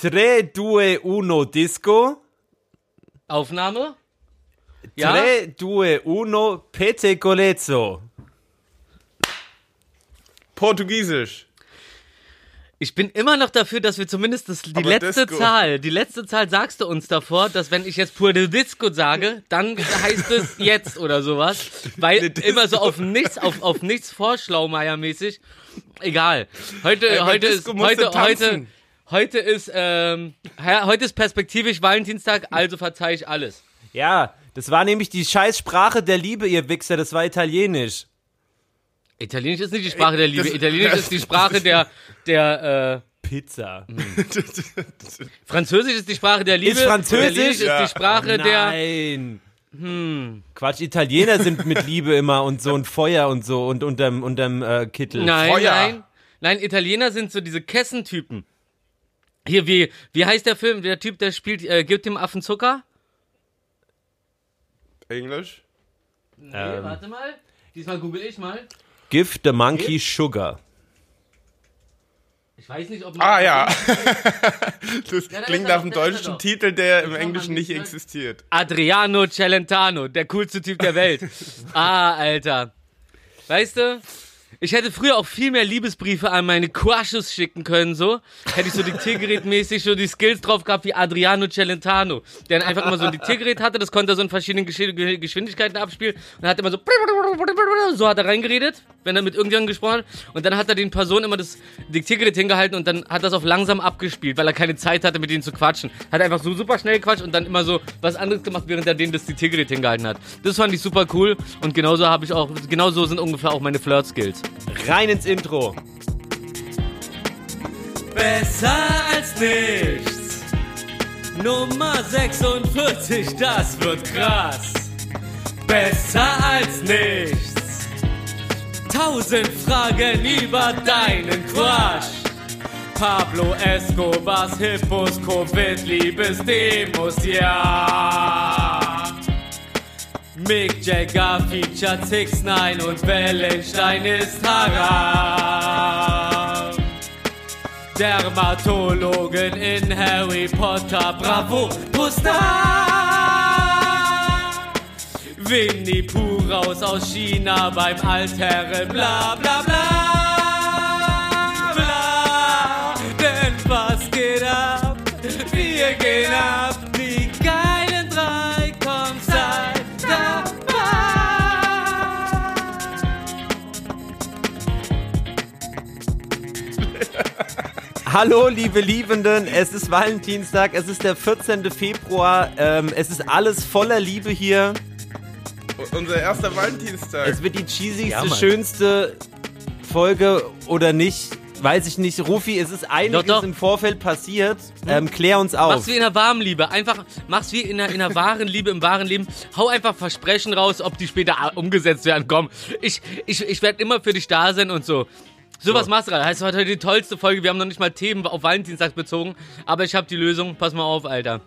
Tre, due, uno, disco. Aufnahme? Ja? Tre, due, uno, pete colezzo. Portugiesisch. Ich bin immer noch dafür, dass wir zumindest das, die Aber letzte Disco. Zahl, die letzte Zahl sagst du uns davor, dass wenn ich jetzt Puerto Disco sage, dann heißt es jetzt oder sowas. Weil immer so auf nichts, auf, auf nichts Vorschlaumeier-mäßig. Egal. Heute, Ey, bei heute ist, heute, heute, tanzen. Heute ist, ähm, heute ist perspektivisch Valentinstag, also verzeih ich alles. Ja, das war nämlich die scheiß Sprache der Liebe, ihr Wichser, das war italienisch. Italienisch ist nicht die Sprache der Liebe. das- Italienisch das- ist die Sprache der, der, äh, Pizza. Französisch ist die Sprache der Liebe. Ist Französisch? Ist die Sprache der, Nein. Quatsch, Italiener sind mit Liebe immer und so und Feuer und so und unterm, unterm äh, Kittel. Nein, Feuer. nein. Nein, Italiener sind so diese Kessentypen. Hier, wie, wie heißt der Film? Der Typ, der spielt, äh, gibt dem Affen Zucker? Englisch? Nee, Ähm. warte mal. Diesmal google ich mal. Give the monkey sugar. Ich weiß nicht, ob man. Ah ja. Das da klingt nach einem deutschen. Titel, der im Englischen nicht nicht existiert. Adriano Celentano, der coolste Typ der Welt. ah, Alter. Weißt du? Ich hätte früher auch viel mehr Liebesbriefe an meine Crushes schicken können, so. Hätte ich so diktiergerätmäßig so die Skills drauf gehabt wie Adriano Celentano. Der einfach immer so ein Diktiergerät hatte, das konnte er so in verschiedenen Gesch- Ge- Geschwindigkeiten abspielen und hat immer so so hat er reingeredet, wenn er mit irgendjemandem gesprochen hat. Und dann hat er den Personen immer das Diktiergerät hingehalten und dann hat das auf langsam abgespielt, weil er keine Zeit hatte, mit denen zu quatschen. Hat einfach so super schnell gequatscht und dann immer so was anderes gemacht, während er denen das Diktiergerät hingehalten hat. Das fand ich super cool und genauso habe ich auch, genauso sind ungefähr auch meine Flirt-Skills. Rein ins Intro. Besser als nichts. Nummer 46, das wird krass. Besser als nichts. Tausend Fragen über deinen Crush. Pablo Escobars Hippos, Covid, Liebesdemos, ja. Mick Jagger featured 6 9 und Wellenstein ist Haram. Dermatologin in Harry Potter, bravo, Pusta! Winnie Pooh raus aus China beim Altherren, bla bla bla. Bla, denn was geht ab? Wir gehen ab, Hallo, liebe Liebenden, es ist Valentinstag, es ist der 14. Februar, ähm, es ist alles voller Liebe hier. Unser erster Valentinstag. Es wird die cheesigste, Ja, schönste Folge oder nicht, weiß ich nicht. Rufi, es ist einiges Doch, doch. im Vorfeld passiert. Ähm, klär uns auf. Mach's wie in der warmen Liebe. Einfach, mach's wie in der, in der wahren Liebe, im wahren Leben. Hau einfach Versprechen raus, ob die später umgesetzt werden. Komm, ich, ich, ich werde immer für dich da sein und so. Sowas machst du gerade. Heißt heute die tollste Folge. Wir haben noch nicht mal Themen auf Valentinstag bezogen. Aber ich habe die Lösung. Pass mal auf, Alter.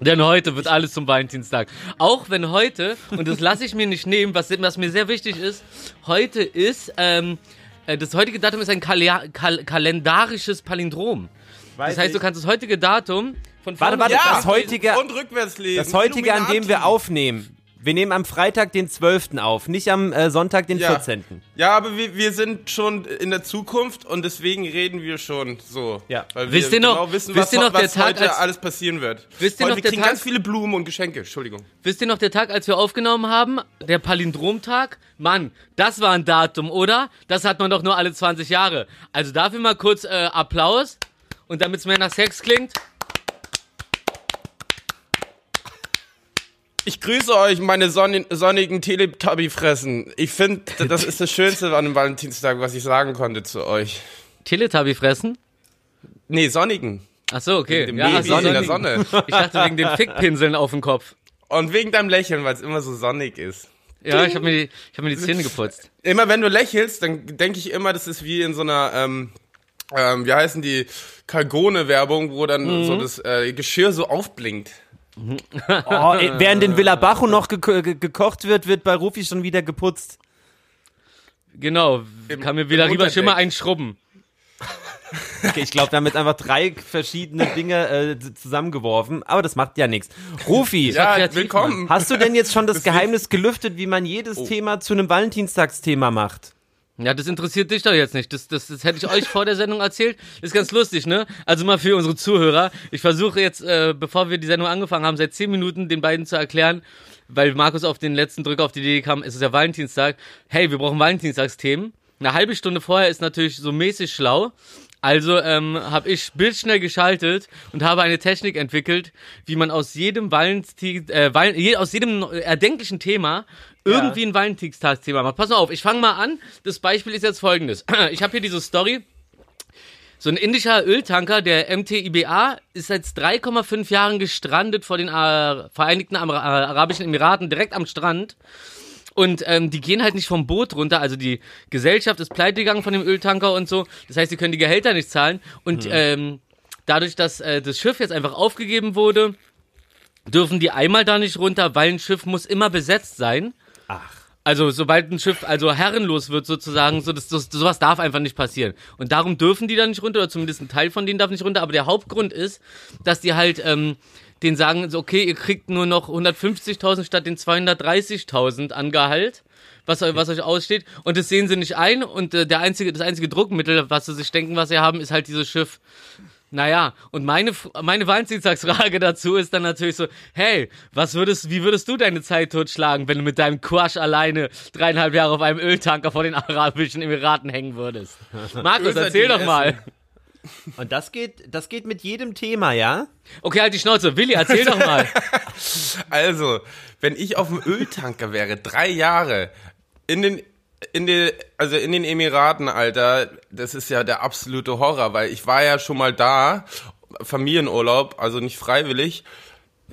Denn heute wird alles zum Valentinstag. Auch wenn heute, und das lasse ich mir nicht nehmen, was, was mir sehr wichtig ist, heute ist, ähm, äh, das heutige Datum ist ein Kalea- kal kalendarisches Palindrom. Das heißt, du kannst das heutige Datum von Warte, vorne warte, bis Ja. das heutige, Und rückwärts lesen. das heutige, an dem wir aufnehmen. Wir nehmen am Freitag den 12. auf, nicht am äh, Sonntag den Ja. 14. Ja, aber wir, wir sind schon in der Zukunft und deswegen reden wir schon so. Ja. Weil Wisst wir ihr noch- genau wissen, wisst was, ihr noch, der was Tag, heute als- alles passieren wird. Wisst ihr heute noch, wir der kriegen Tag- ganz viele Blumen und Geschenke. Entschuldigung. Wisst ihr noch der Tag, als wir aufgenommen haben? Der Palindromtag? Mann, das war ein Datum, oder? Das hat man doch nur alle 20 Jahre. Also dafür mal kurz äh, Applaus. Und damit es mehr nach Sex klingt. Ich grüße euch, meine sonn sonnigen Teletubby-Fressen. Ich finde, das ist das Schönste an dem Valentinstag, was ich sagen konnte zu euch. Teletubby fressen? Nee, sonnigen. Ach so, okay. Dem Ja, Baby ach so, in der sonnigen. Sonne. Ich dachte wegen den Fickpinseln auf dem Kopf. Und wegen deinem Lächeln, weil es immer so sonnig ist. Ja, ich habe mir, die- ich hab mir die Zähne geputzt. Immer wenn du lächelst, dann denke ich immer, das ist wie in so einer, ähm, ähm, wie heißen die, Kalgone-Werbung, wo dann Mhm. so das äh, Geschirr so aufblinkt. Oh, ey, während in Villa Bajo noch geko ge gekocht wird, wird bei Rufi schon wieder geputzt. Genau, Im- kann mir wieder Unterdeck. Schimmer einschrubben. Okay, ich glaube, damit einfach drei verschiedene Dinge äh, zusammengeworfen, aber das macht ja nichts. Rufi, Ja, kreativ, willkommen. hast du denn jetzt schon das Geheimnis gelüftet, wie man jedes Oh. Thema zu einem Valentinstagsthema macht? Ja, das interessiert dich doch jetzt nicht. Das, das, das hätte ich euch vor der Sendung erzählt. Ist ganz lustig, ne? Also mal für unsere Zuhörer. Ich versuche jetzt, äh, bevor wir die Sendung angefangen haben, seit zehn Minuten den beiden zu erklären, weil Markus auf den letzten Drücker auf die Idee kam, es ist ja Valentinstag. Hey, wir brauchen Valentinstagsthemen. Eine halbe Stunde vorher ist natürlich so mäßig schlau. Also ähm, habe ich bildschnell geschaltet und habe eine Technik entwickelt, wie man aus jedem Valentin, äh, Val je, aus jedem erdenklichen Thema irgendwie ein Valentinstagsthema macht. Pass mal auf, ich fange mal an. Das Beispiel ist jetzt folgendes. Ich habe hier diese Story. So ein indischer Öltanker, der MTIBA, ist seit 3,5 Jahren gestrandet vor den Vereinigten Arabischen Emiraten, direkt am Strand. Und ähm, die gehen halt nicht vom Boot runter. Also die Gesellschaft ist pleite gegangen von dem Öltanker und so. Das heißt, sie können die Gehälter nicht zahlen. Und ähm, dadurch, dass äh, das Schiff jetzt einfach aufgegeben wurde, dürfen die einmal da nicht runter, weil ein Schiff muss immer besetzt sein. Ach. Also sobald ein Schiff also herrenlos wird sozusagen, so das, das, sowas darf einfach nicht passieren. Und darum dürfen die da nicht runter, oder zumindest ein Teil von denen darf nicht runter. Aber der Hauptgrund ist, dass die halt ähm, denen sagen, so, okay, ihr kriegt nur noch 150.000 statt den 230.000 an Gehalt, was, was euch aussteht. Und das sehen sie nicht ein. Und äh, der einzige, das einzige Druckmittel, was sie sich denken, was sie haben, ist halt dieses Schiff. Naja, und meine, meine Valentinstagsfrage dazu ist dann natürlich so, hey, was würdest, wie würdest du deine Zeit totschlagen, wenn du mit deinem Quash alleine dreieinhalb Jahre auf einem Öltanker vor den Arabischen Emiraten hängen würdest? Markus, erzähl doch mal. essen. Und das geht, das geht mit jedem Thema, ja? Okay, halt die Schnauze. Willi, erzähl doch mal. Also, wenn ich auf dem Öltanker wäre, drei Jahre, in den, in den, also in den Emiraten, Alter, das ist ja der absolute Horror, weil ich war ja schon mal da, Familienurlaub, also nicht freiwillig.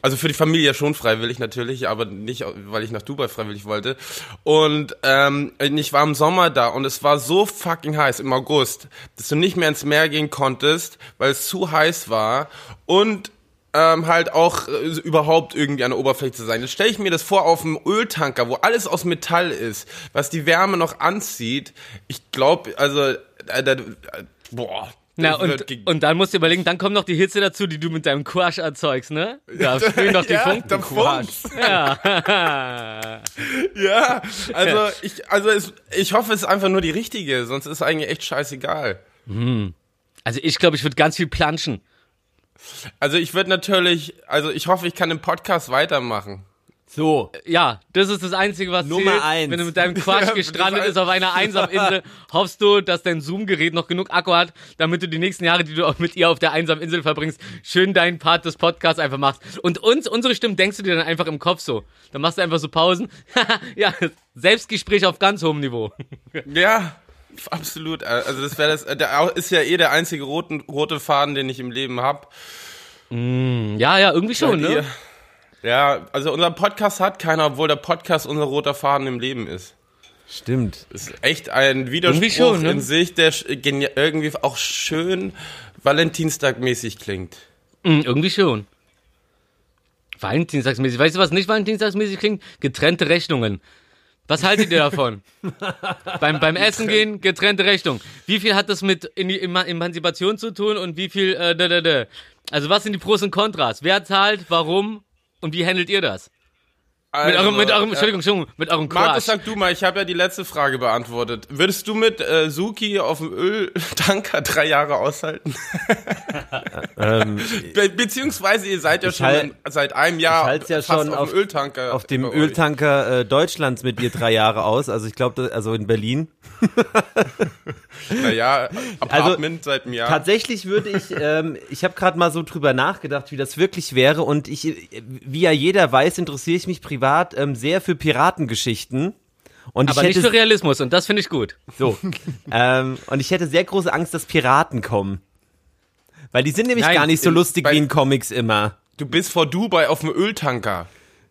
Also für die Familie schon freiwillig natürlich, aber nicht, weil ich nach Dubai freiwillig wollte. Und ähm, ich war im Sommer da und es war so fucking heiß im August, dass du nicht mehr ins Meer gehen konntest, weil es zu heiß war und ähm, halt auch äh, überhaupt irgendwie an der Oberfläche zu sein. Jetzt stelle ich mir das vor auf einem Öltanker, wo alles aus Metall ist, was die Wärme noch anzieht. Ich glaube, also, äh, äh, boah. Na, und, und dann musst du überlegen, dann kommt noch die Hitze dazu, die du mit deinem Quash erzeugst, ne? Da spielen doch die ja, Funken. der Funks. Ja. Ja, also ich, also es, ich hoffe, es ist einfach nur die richtige, sonst ist es eigentlich echt scheißegal. Also ich glaube, ich würde ganz viel planschen. Also ich würde natürlich, also ich hoffe, ich kann im Podcast weitermachen. So. Ja, das ist das Einzige, was Nummer zählt. eins. Wenn du mit deinem Quatsch gestrandet bist auf einer Einsaminsel, hoffst du, dass dein Zoom-Gerät noch genug Akku hat, damit du die nächsten Jahre, die du auch mit ihr auf der einsamen Insel verbringst, schön deinen Part des Podcasts einfach machst. Und uns, unsere Stimmen denkst du dir dann einfach im Kopf so. Dann machst du einfach so Pausen. ja, Selbstgespräch auf ganz hohem Niveau. Ja, absolut. Also das wäre das, der ist ja eh der einzige roten, rote Faden, den ich im Leben habe. Ja, ja, irgendwie schon, ne? Ja, also unser Podcast hat keiner, obwohl der Podcast unser roter Faden im Leben ist. Stimmt. ist echt ein Widerspruch schon, ne? in sich, der irgendwie auch schön Valentinstagmäßig klingt. Mm, irgendwie schon. Valentinstagsmäßig. Weißt du, was nicht Valentinstagsmäßig klingt? Getrennte Rechnungen. Was haltet ihr davon? beim, beim Essen gehen, getrennte Rechnung. Wie viel hat das mit in die Eman- Emanzipation zu tun und wie viel, äh, da, da, da. Also was sind die Pros und Kontras? Wer zahlt, warum und wie handelt ihr das? Mit eurem, mit eurem, Entschuldigung, Entschuldigung, mit eurem Also, äh, Markus, sag du mal, ich habe ja die letzte Frage beantwortet. Würdest du mit äh, Suki auf dem Öltanker drei Jahre aushalten? Ähm, Be beziehungsweise ihr seid ja schon halt- seit einem Jahr ich ja fast schon auf, auf- dem Öltanker. auf dem. Öltanker äh, Deutschlands mit ihr drei Jahre aus. Also ich glaube, also in Berlin. Naja, Also, Apartment seit einem Jahr. Tatsächlich würde ich, ähm, ich habe gerade mal so drüber nachgedacht, wie das wirklich wäre. Und ich, wie ja jeder weiß, interessiere ich mich privat ähm, sehr für Piratengeschichten. Und Aber ich nicht hätte für Realismus und das finde ich gut. so. ähm, und ich hätte sehr große Angst, dass Piraten kommen. Weil die sind nämlich Nein, gar nicht so in- lustig bei- wie in Comics immer. Du bist vor Dubai auf dem Öltanker.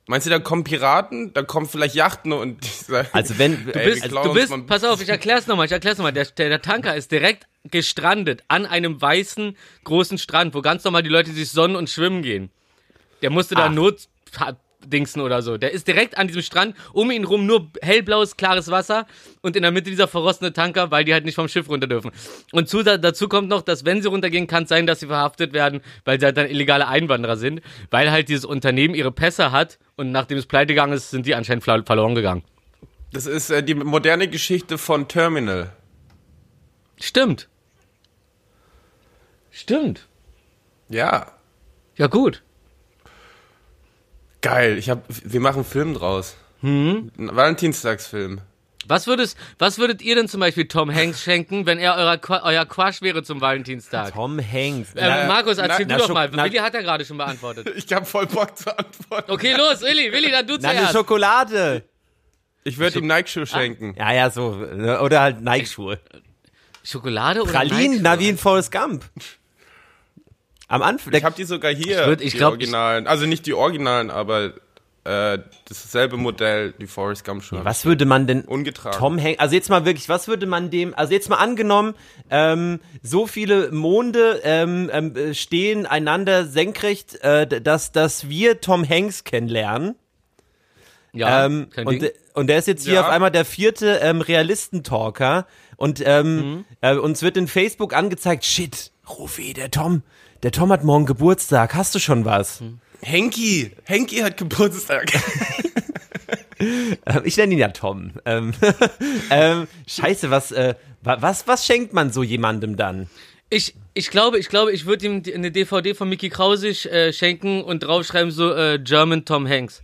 Meinst du, da kommen Piraten? Da kommen vielleicht Yachten und die sagen, Also wenn Du Ey, bist, wir du bist, pass auf, ich erklär's nochmal, ich erklär's nochmal. Der, der, Tanker ist direkt gestrandet an einem weißen, großen Strand, wo ganz normal die Leute sich sonnen und schwimmen gehen. Der musste da Ach. Not, Dingsen oder so. Der ist direkt an diesem Strand, um ihn rum nur hellblaues, klares Wasser und in der Mitte dieser verrostete Tanker, weil die halt nicht vom Schiff runter dürfen. Und zu, dazu kommt noch, dass wenn sie runtergehen, kann es sein, dass sie verhaftet werden, weil sie halt dann illegale Einwanderer sind, weil halt dieses Unternehmen ihre Pässe hat und nachdem es pleite gegangen ist, sind die anscheinend verloren gegangen. Das ist äh, die moderne Geschichte von Terminal. Stimmt. Stimmt. Ja. Ja, gut. Geil. Ich hab, wir machen einen Film draus. Hm? Ein Valentinstagsfilm. Was, würdest, was würdet ihr denn zum Beispiel Tom Hanks schenken, wenn er euer, euer Quash wäre zum Valentinstag? Tom Hanks. Äh, Markus, erzähl na, du na, doch mal. na- Willi hat ja gerade schon beantwortet. Ich hab voll Bock zu antworten. Okay, los, Willi, Willi, dann du Na, eine zuerst. Schokolade. Ich würde ihm Nike-Schuhe schenken. Ja, ja, so. ne, Oder halt Nike-Schuhe. Schokolade oder Pralinen, Nike? na wie in Forrest Gump. Am Anfang. Ich habe die sogar hier, Ich würd- ich die glaub, ich- Originalen. Also nicht die Originalen, aber äh, dasselbe Modell, die Forrest Gump Schuhe. Was würde man denn Ungetragen. Tom Hanks, also jetzt mal wirklich, was würde man dem, also jetzt mal angenommen, ähm, so viele Monde ähm, ähm, äh, stehen einander senkrecht, äh, dass, dass wir Tom Hanks kennenlernen. Ja, ähm, kein und, Ding. und der ist jetzt hier Ja. auf einmal der vierte ähm, Realistentalker und ähm, Mhm. äh, uns wird in Facebook angezeigt, shit, Rufi, der Tom, der Tom hat morgen Geburtstag, hast du schon was? Mhm. Henki! Henki hat Geburtstag. Ich nenne ihn ja Tom. Ähm, ähm, scheiße, was, äh, wa- was, was schenkt man so jemandem dann? Ich, ich glaube, ich glaube, ich würde ihm eine DVD von Mickey Krausig äh, schenken und draufschreiben so äh, German Tom Hanks.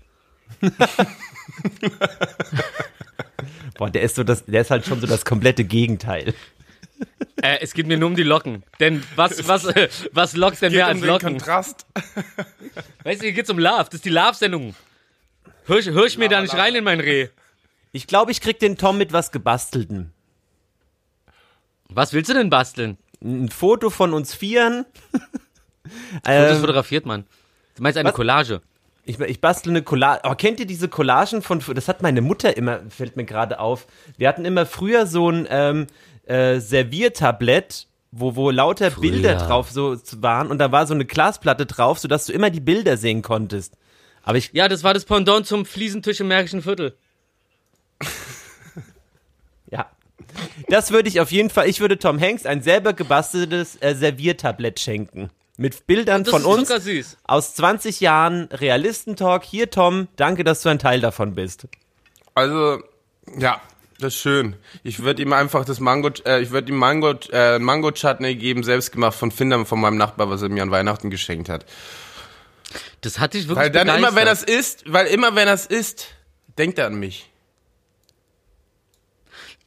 Boah, der ist so das, der ist halt schon so das komplette Gegenteil. Äh, es geht mir nur um die Locken. Denn was, was, äh, was lockt denn mehr Geht um als den Locken? Kontrast. Weißt du, hier geht's um Love. Das ist die Love-Sendung. Hör, ich- hör ich mir da nicht rein in mein Reh. Ich glaube, ich krieg den Tom mit was gebastelten. Was willst du denn basteln? Ein Foto von uns Vieren. Das ähm, fotografiert man. Du meinst eine was? Collage. ich, ich bastel eine Collage. Aber kennt ihr diese Collagen von, das hat meine Mutter immer, fällt mir gerade auf. Wir hatten immer früher so ein ähm, äh, Serviertablett, wo, wo lauter Bilder drauf so waren und da war so eine Glasplatte drauf, sodass du immer die Bilder sehen konntest. Aber ich, Ja, das war das Pendant zum Fliesentisch im Märkischen Viertel. Ja. Das würde ich auf jeden Fall, ich würde Tom Hanks ein selber gebasteltes äh, Serviertablett schenken. Mit Bildern von uns aus 20 Jahren Realistentalk. Hier, Tom, danke, dass du ein Teil davon bist. Also, ja, das ist schön. Ich würde ihm einfach das Mango, äh, ich würde ihm Mango, äh, Mango Chutney geben, selbstgemacht von Findern von meinem Nachbar, was er mir an Weihnachten geschenkt hat. Das hatte ich wirklich Weil dann immer, wenn begeistert. das isst, weil immer, wenn das isst, denkt er an mich.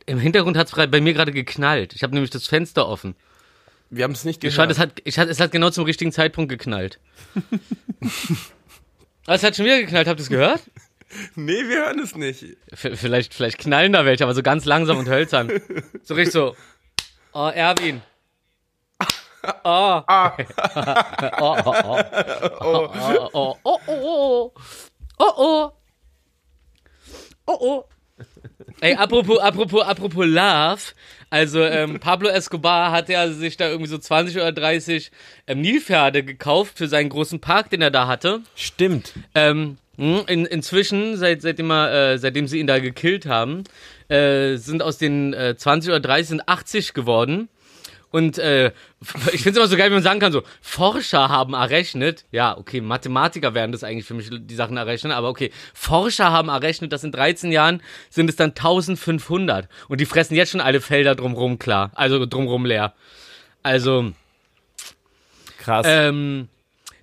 Im Hintergrund hat es bei mir gerade geknallt. Ich habe nämlich das Fenster offen. Wir haben es nicht gehört. es hat, ich hat, es hat genau zum richtigen Zeitpunkt geknallt. Aber es hat schon wieder geknallt, habt ihr es gehört? Nee, wir hören es nicht. V vielleicht, vielleicht knallen da welche, aber so ganz langsam und hölzern. So richtig so. Oh, Erwin. Oh. oh, oh, oh. Oh, oh, oh, oh, oh. Oh, oh. Oh, oh. Ey, apropos, apropos, apropos Love. Also, ähm, Pablo Escobar hat ja sich da irgendwie so 20 oder 30 ähm, Nilpferde gekauft für seinen großen Park, den er da hatte. Stimmt. Ähm, in, inzwischen, seit, seitdem, er, äh, seitdem sie ihn da gekillt haben, äh, sind aus den äh, 20 oder 30 sind 80 geworden. Und äh, ich finde es immer so geil, wie man sagen kann, so, Forscher haben errechnet, ja, okay, Mathematiker werden das eigentlich für mich die Sachen errechnen, aber okay, Forscher haben errechnet, dass in 13 Jahren sind es dann 1500. Und die fressen jetzt schon alle Felder drumrum klar, also drumrum leer. Also, Krass. ähm,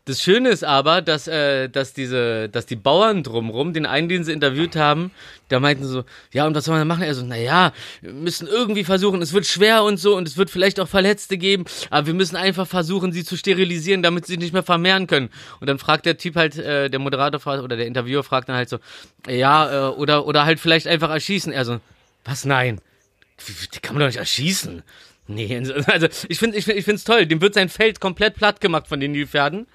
das Schöne ist aber, dass, äh, dass diese, dass die Bauern drumrum, den einen, den sie interviewt haben, da meinten so, ja, und was soll man da machen? Er so, naja, wir müssen irgendwie versuchen, es wird schwer und so, und es wird vielleicht auch Verletzte geben, aber wir müssen einfach versuchen, sie zu sterilisieren, damit sie sich nicht mehr vermehren können. Und dann fragt der Typ halt, äh, der Moderator fragt, oder der Interviewer fragt dann halt so, ja, äh, oder, oder halt vielleicht einfach erschießen. Er so, was, nein? Die kann man doch nicht erschießen. Nee, also ich finde ich ich find's toll. Dem wird sein Feld komplett platt gemacht von den Nilpferden.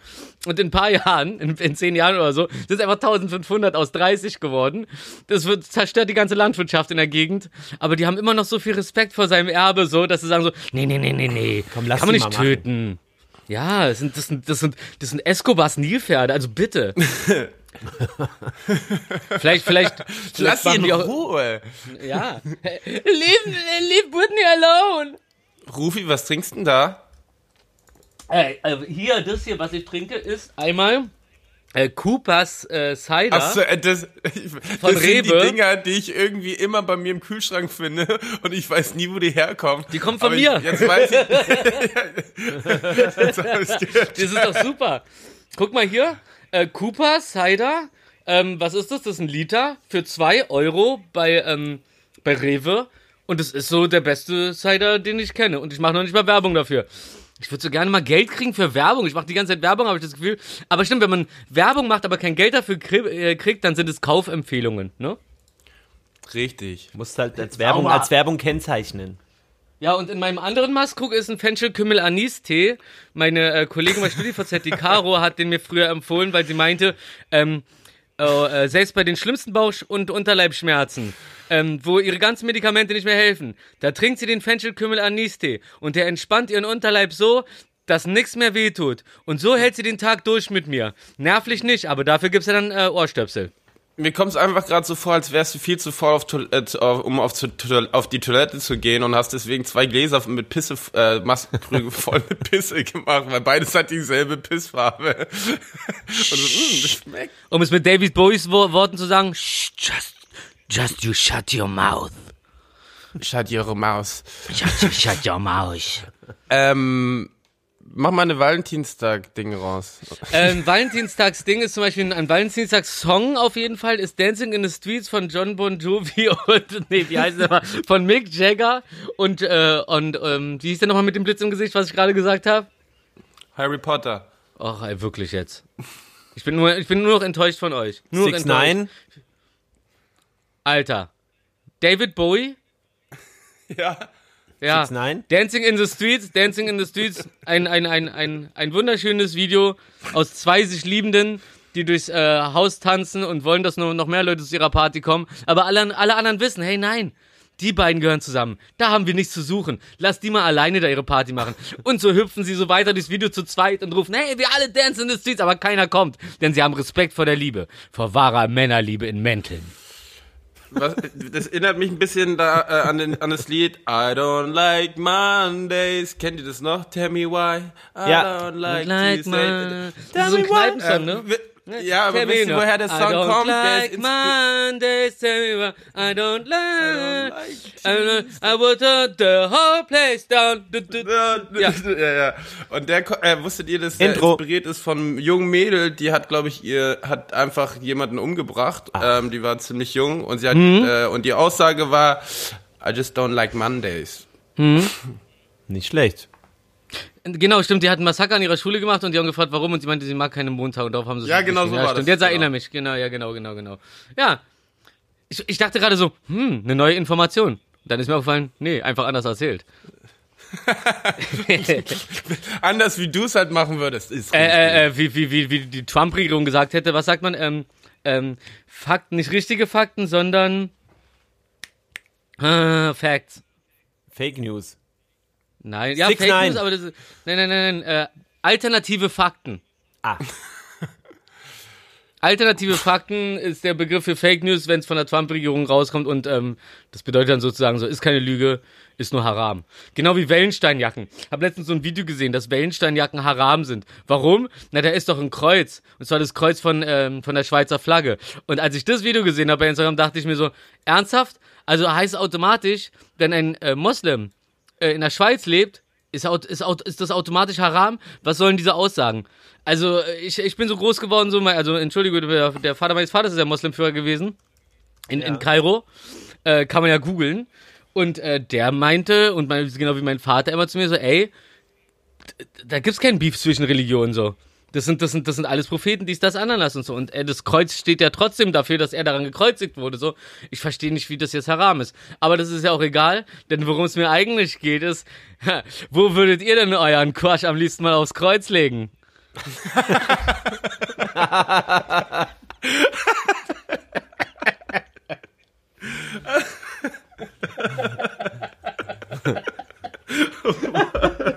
Und in ein paar Jahren, in, in zehn Jahren oder so, sind es einfach 1500 aus 30 geworden. Das wird, zerstört die ganze Landwirtschaft in der Gegend. Aber die haben immer noch so viel Respekt vor seinem Erbe, so, dass sie sagen so, nee, nee, nee, nee, nee. Komm, lass kann man nicht töten. Ja, das sind, das sind, das sind, das sind Escobars Nilpferde, also bitte. vielleicht, vielleicht, Lass sie in Ruhe. ja. leave, leave Britney alone. Rufi, was trinkst du denn da? Ey, also hier, das hier, was ich trinke, ist einmal äh, Coopers äh, Cider. Achso, äh, das, das Von sind die Rewe. Dinger, die ich irgendwie immer bei mir im Kühlschrank finde und ich weiß nie, wo die herkommen. Die kommen von Aber mir. Ich, jetzt weiß ich. jetzt gehört. Das ist doch super. Guck mal hier, äh, Cooper Cider. Ähm, was ist das? Das ist ein Liter für 2 Euro bei, ähm, bei Rewe. Und das ist so der beste Cider, den ich kenne. Und ich mache noch nicht mal Werbung dafür. Ich würde so gerne mal Geld kriegen für Werbung. Ich mache die ganze Zeit Werbung, habe ich das Gefühl. Aber stimmt, wenn man Werbung macht, aber kein Geld dafür äh, kriegt, dann sind es Kaufempfehlungen, ne? Richtig. Musst halt als Werbung, als Werbung kennzeichnen. Ja, und in meinem anderen Maßkrug ist ein Fenchel-Kümmel-Anis-Tee. Meine äh, Kollegin bei StudiVZ, die Caro, hat den mir früher empfohlen, weil sie meinte, ähm, äh, äh, selbst bei den schlimmsten Bauch- und Unterleibschmerzen, ähm, wo ihre ganzen Medikamente nicht mehr helfen, da trinkt sie den Fenchel-Kümmel-Anis-Tee und der entspannt ihren Unterleib so, dass nichts mehr wehtut. Und so hält sie den Tag durch mit mir. Nervlich nicht, aber dafür gibt's ja dann äh, Ohrstöpsel. Mir kommt es einfach gerade so vor, als wärst du viel zu voll, auf Toil- äh, um auf, auf die Toilette zu gehen und hast deswegen zwei Gläser mit Pisse, äh, Maskenkrüge voll mit Pisse gemacht, weil beides hat dieselbe Pissfarbe. und so, mh, das schmeckt. Um es mit David Bowies Wo Worten zu sagen, "Shh, just, just you shut your mouth. Shut your Maus. Shut, your- shut your mouth. Ähm, mach mal eine Valentinstag-Ding raus. ähm, Valentinstagsding ist zum Beispiel ein, Valentinstagssong auf jeden Fall, ist Dancing in the Streets von John Bon Jovi und, nee, wie heißt der mal, von Mick Jagger und, äh, und, ähm, wie hieß der nochmal mit dem Blitz im Gesicht, was ich gerade gesagt habe? Harry Potter. Ach, ey, wirklich jetzt. Ich bin nur, ich bin nur noch enttäuscht von euch. Nur Six enttäuscht. Nine. Alter. David Bowie? Ja. Ja. Nine. Dancing in the Streets, Dancing in the Streets, ein, ein, ein, ein, ein wunderschönes Video aus zwei sich Liebenden, die durchs äh, Haus tanzen und wollen, dass nur noch mehr Leute zu ihrer Party kommen. Aber alle, alle anderen wissen, hey nein, die beiden gehören zusammen. Da haben wir nichts zu suchen. Lass die mal alleine da ihre Party machen. Und so hüpfen sie so weiter durchs Video zu zweit und rufen, hey, wir alle dance in the streets, aber keiner kommt. Denn sie haben Respekt vor der Liebe. Vor wahrer Männerliebe in Mänteln. Was, das erinnert mich ein bisschen da äh, an, den, an das Lied I don't like Mondays. Kennt ihr das noch? Tell me why. I Ja. don't like, Like Tuesday. ist so Kneipensong, ne? Äh, ja, aber ihr, no. woher der I Song don't kommt? Der Like ist inspi- Mondays, tell me why I don't like. like I, don't- I would turn the whole place down. Du, du. Ja, Ja. ja, ja. Und der, äh, wusstet ihr, dass der Intro. inspiriert ist von einem jungen Mädel, die hat, glaube ich, ihr, hat einfach jemanden umgebracht. Ähm, die war ziemlich jung und sie hat, äh, und die Aussage war, I just don't like Mondays. Nicht schlecht. Genau, stimmt. Die hat ein Massaker an ihrer Schule gemacht und die haben gefragt, warum. Und sie meinte, sie mag keine Montage und darauf haben sie Ja, sich genau so war stimmt. das, Jetzt genau. erinnere mich. Genau, ja, genau, genau, genau. Ja. Ich, ich dachte gerade so, hm, eine neue Information. Dann ist mir aufgefallen, nee, einfach anders erzählt. Anders wie du es halt machen würdest, ist äh, richtig. äh, äh, wie, wie, wie, wie die Trump-Regierung gesagt hätte, was sagt man? Ähm, ähm, Fakten, nicht richtige Fakten, sondern äh, Facts. Fake News. Nein, ja, Six Fake. News, aber das ist, nein, nein, nein, nein, äh, alternative Fakten. Ah. Alternative Fakten ist der Begriff für Fake News, wenn es von der Trump-Regierung rauskommt und ähm, das bedeutet dann sozusagen so, ist keine Lüge, ist nur Haram. Genau wie Wellensteinjacken. Hab letztens so ein Video gesehen, dass Wellensteinjacken Haram sind. Warum? Na, da ist doch ein Kreuz. Und zwar das Kreuz von, ähm, von der Schweizer Flagge. Und als ich das Video gesehen habe bei Instagram, dachte ich mir so, ernsthaft? Also heißt automatisch, wenn ein äh, Moslem äh, in der Schweiz lebt, ist, ist, ist das automatisch haram? Was sollen diese Aussagen? Also, äh, ich, ich bin so groß geworden, so, mein- also, Entschuldigung, der, der Vater meines Vaters ist ja Moslemführer gewesen. In, in Kairo. Äh, kann man ja googeln. Und äh, der meinte, und mein, genau wie mein Vater immer zu mir so, ey, da gibt's keinen Beef zwischen Religionen so. Das sind, das sind, das sind alles Propheten, die es das lassen und so. Und äh, das Kreuz steht ja trotzdem dafür, dass er daran gekreuzigt wurde. So, ich verstehe nicht, wie das jetzt haram ist. Aber das ist ja auch egal, denn worum es mir eigentlich geht, ist, wo würdet ihr denn euren Quatsch am liebsten mal aufs Kreuz legen?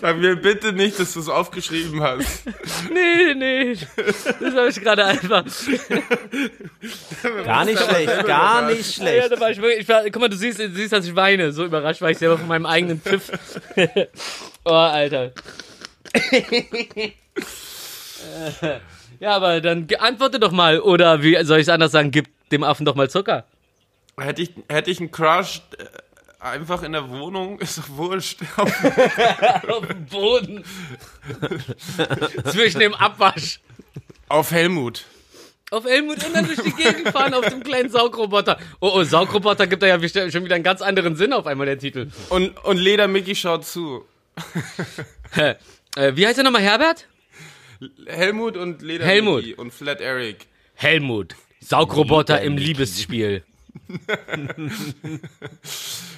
Sag, mir bitte nicht, dass du es aufgeschrieben hast. Nee, nee. Das habe ich gerade einfach. Gar nicht schlecht, gar nicht Ja, schlecht. da war ich wirklich, ich war, guck mal, du siehst, du siehst, dass ich weine. So überrascht war ich selber von meinem eigenen Pfiff. oh, Alter. ja, aber dann antworte doch mal. Oder wie soll ich es anders sagen? Gib dem Affen doch mal Zucker. Hätte ich, hätte ich einen Crush äh, einfach in der Wohnung, ist doch wurscht. Auf dem Boden. Zwischen dem Abwasch. Auf Helmut. Auf Helmut und dann durch die Gegend fahren auf dem kleinen Saugroboter. Oh, oh, Saugroboter gibt da ja schon wieder einen ganz anderen Sinn auf einmal, der Titel. Und, und Leder Mickey schaut zu. Äh, wie heißt er nochmal, Herbert? Helmut und Leder Helmut. Mickey und Flat Eric. Helmut. Saugroboter im Liebesspiel.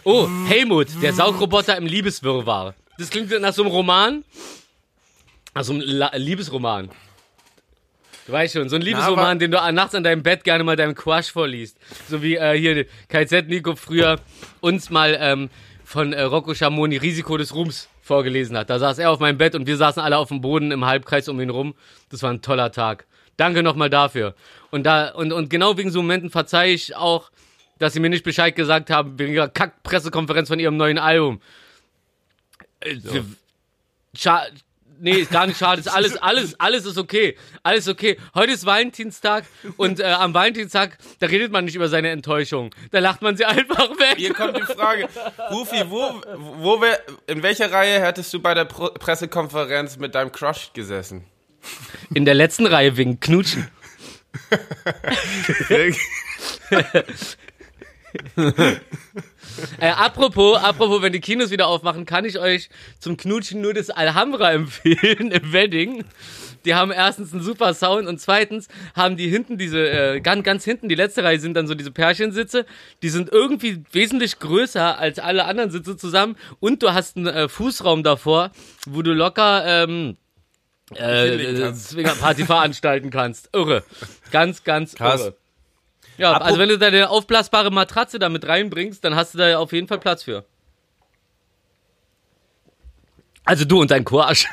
oh, Helmut, der Saugroboter im Liebeswirrwarr. Das klingt nach so einem Roman. Nach so einem La Liebesroman. Du weißt schon, so ein Liebesroman, aber- den du nachts an deinem Bett gerne mal deinem Crush vorliest. So wie äh, hier KZ Nico früher uns mal ähm, von äh, Rocco Schamoni Risiko des Ruhms vorgelesen hat. Da saß er auf meinem Bett und wir saßen alle auf dem Boden im Halbkreis um ihn rum. Das war ein toller Tag. Danke nochmal dafür. Und, da, und, und genau wegen so Momenten verzeihe ich auch, dass sie mir nicht Bescheid gesagt haben, wegen ihrer Kack-Pressekonferenz von ihrem neuen Album. Äh, wir- Scha nee, gar nicht schade. Ist alles, alles, alles ist okay. Alles okay. Heute ist Valentinstag und äh, am Valentinstag, da redet man nicht über seine Enttäuschung. Da lacht man sie einfach weg. Hier kommt die Frage. Rufi, wo, wo in welcher Reihe hättest du bei der Pro Pressekonferenz mit deinem Crush gesessen? In der letzten Reihe wegen Knutschen. Äh, apropos, apropos, wenn die Kinos wieder aufmachen, kann ich euch zum Knutschen nur das Alhambra empfehlen im Wedding. Die haben erstens einen super Sound und zweitens haben die hinten diese, äh, ganz, ganz hinten, die letzte Reihe sind dann so diese Pärchensitze. Die sind irgendwie wesentlich größer als alle anderen Sitze zusammen und du hast einen äh, Fußraum davor, wo du locker, ähm, äh, kannst. Swingerparty veranstalten kannst. Irre. Ganz, ganz Krass. irre. Ja, Apro- also wenn du da eine aufblasbare Matratze da mit reinbringst, dann hast du da auf jeden Fall Platz für. Also du und dein Courage.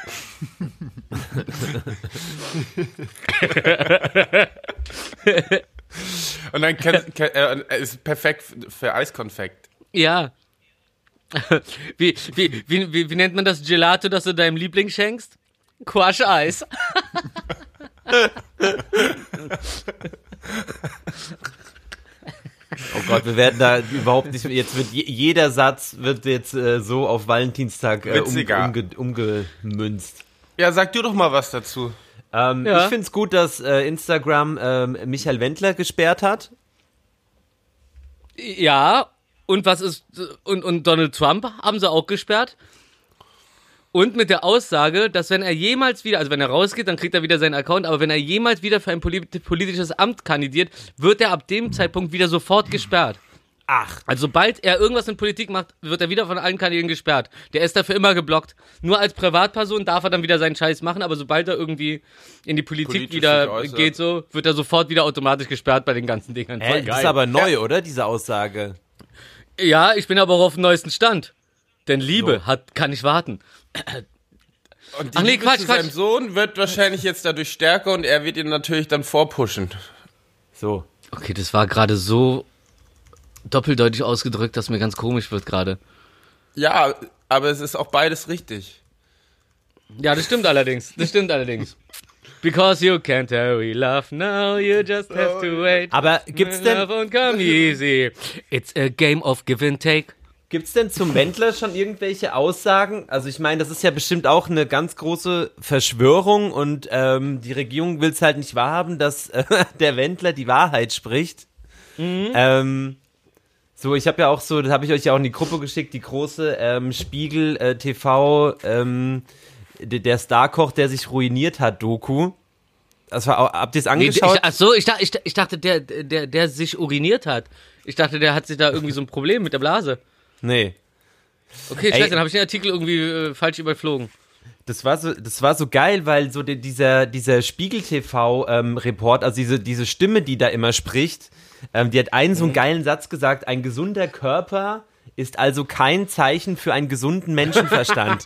Und dann kenn, kenn, äh, ist perfekt für Eiskonfekt. Ja. Wie, wie, wie, wie, wie nennt man das Gelato, das du deinem Liebling schenkst? Quash Eis. Oh Gott, wir werden da überhaupt nicht. Jetzt wird je, jeder Satz wird jetzt äh, so auf Valentinstag äh, um, umge, umgemünzt. Ja, sag du doch mal was dazu. Ähm, Ja. Ich finde es gut, dass äh, Instagram ähm, Michael Wendler gesperrt hat. Ja, und was ist, und, und Donald Trump haben sie auch gesperrt. Und mit der Aussage, dass wenn er jemals wieder, also wenn er rausgeht, dann kriegt er wieder seinen Account, aber wenn er jemals wieder für ein polit politisches Amt kandidiert, wird er ab dem Zeitpunkt wieder sofort gesperrt. Ach. Also sobald er irgendwas in Politik macht, wird er wieder von allen Kanälen gesperrt. Der ist dafür immer geblockt. Nur als Privatperson darf er dann wieder seinen Scheiß machen, aber sobald er irgendwie in die Politik Politisch wieder geht, so, wird er sofort wieder automatisch gesperrt bei den ganzen Dingern. Hä, das ist aber neu, oder? Diese Aussage. Ja, ich bin aber auch auf dem neuesten Stand. Denn Liebe So. hat, kann nicht warten. Und die Ach nee, Liebe Quatsch, zu Quatsch. seinem Sohn wird wahrscheinlich jetzt dadurch stärker und er wird ihn natürlich dann vorpushen. So. Okay, das war gerade so doppeldeutig ausgedrückt, dass mir ganz komisch wird gerade. Ja, aber es ist auch beides richtig. Ja, das stimmt allerdings. Das stimmt allerdings. Because you can't hurry love now, you just have to wait. Aber gibt's denn, Love won't come easy. It's a game of give and take. Gibt's denn zum Wendler schon irgendwelche Aussagen? Also ich meine, das ist ja bestimmt auch eine ganz große Verschwörung und ähm, die Regierung will es halt nicht wahrhaben, dass äh, der Wendler die Wahrheit spricht. Ähm, so, ich habe ja auch so, das habe ich euch ja auch in die Gruppe geschickt, die große ähm, Spiegel äh, TV, ähm, der, Starkoch, der sich ruiniert hat, Doku. Das war, habt ihr es Nee, ich, angeschaut? ach so, ich, dachte- ich, ich dachte, der, der, der sich uriniert hat. Ich dachte, der hat sich da irgendwie so ein Problem mit der Blase. Nee. Okay, Ey. scheiße, dann habe ich den Artikel irgendwie äh, falsch überflogen. Das war so, das war so geil, weil so die, dieser, dieser Spiegel TV ähm, also diese, diese Stimme, die da immer spricht, ähm, die hat einen so einen geilen Satz gesagt: Ein gesunder Körper ist also kein Zeichen für einen gesunden Menschenverstand.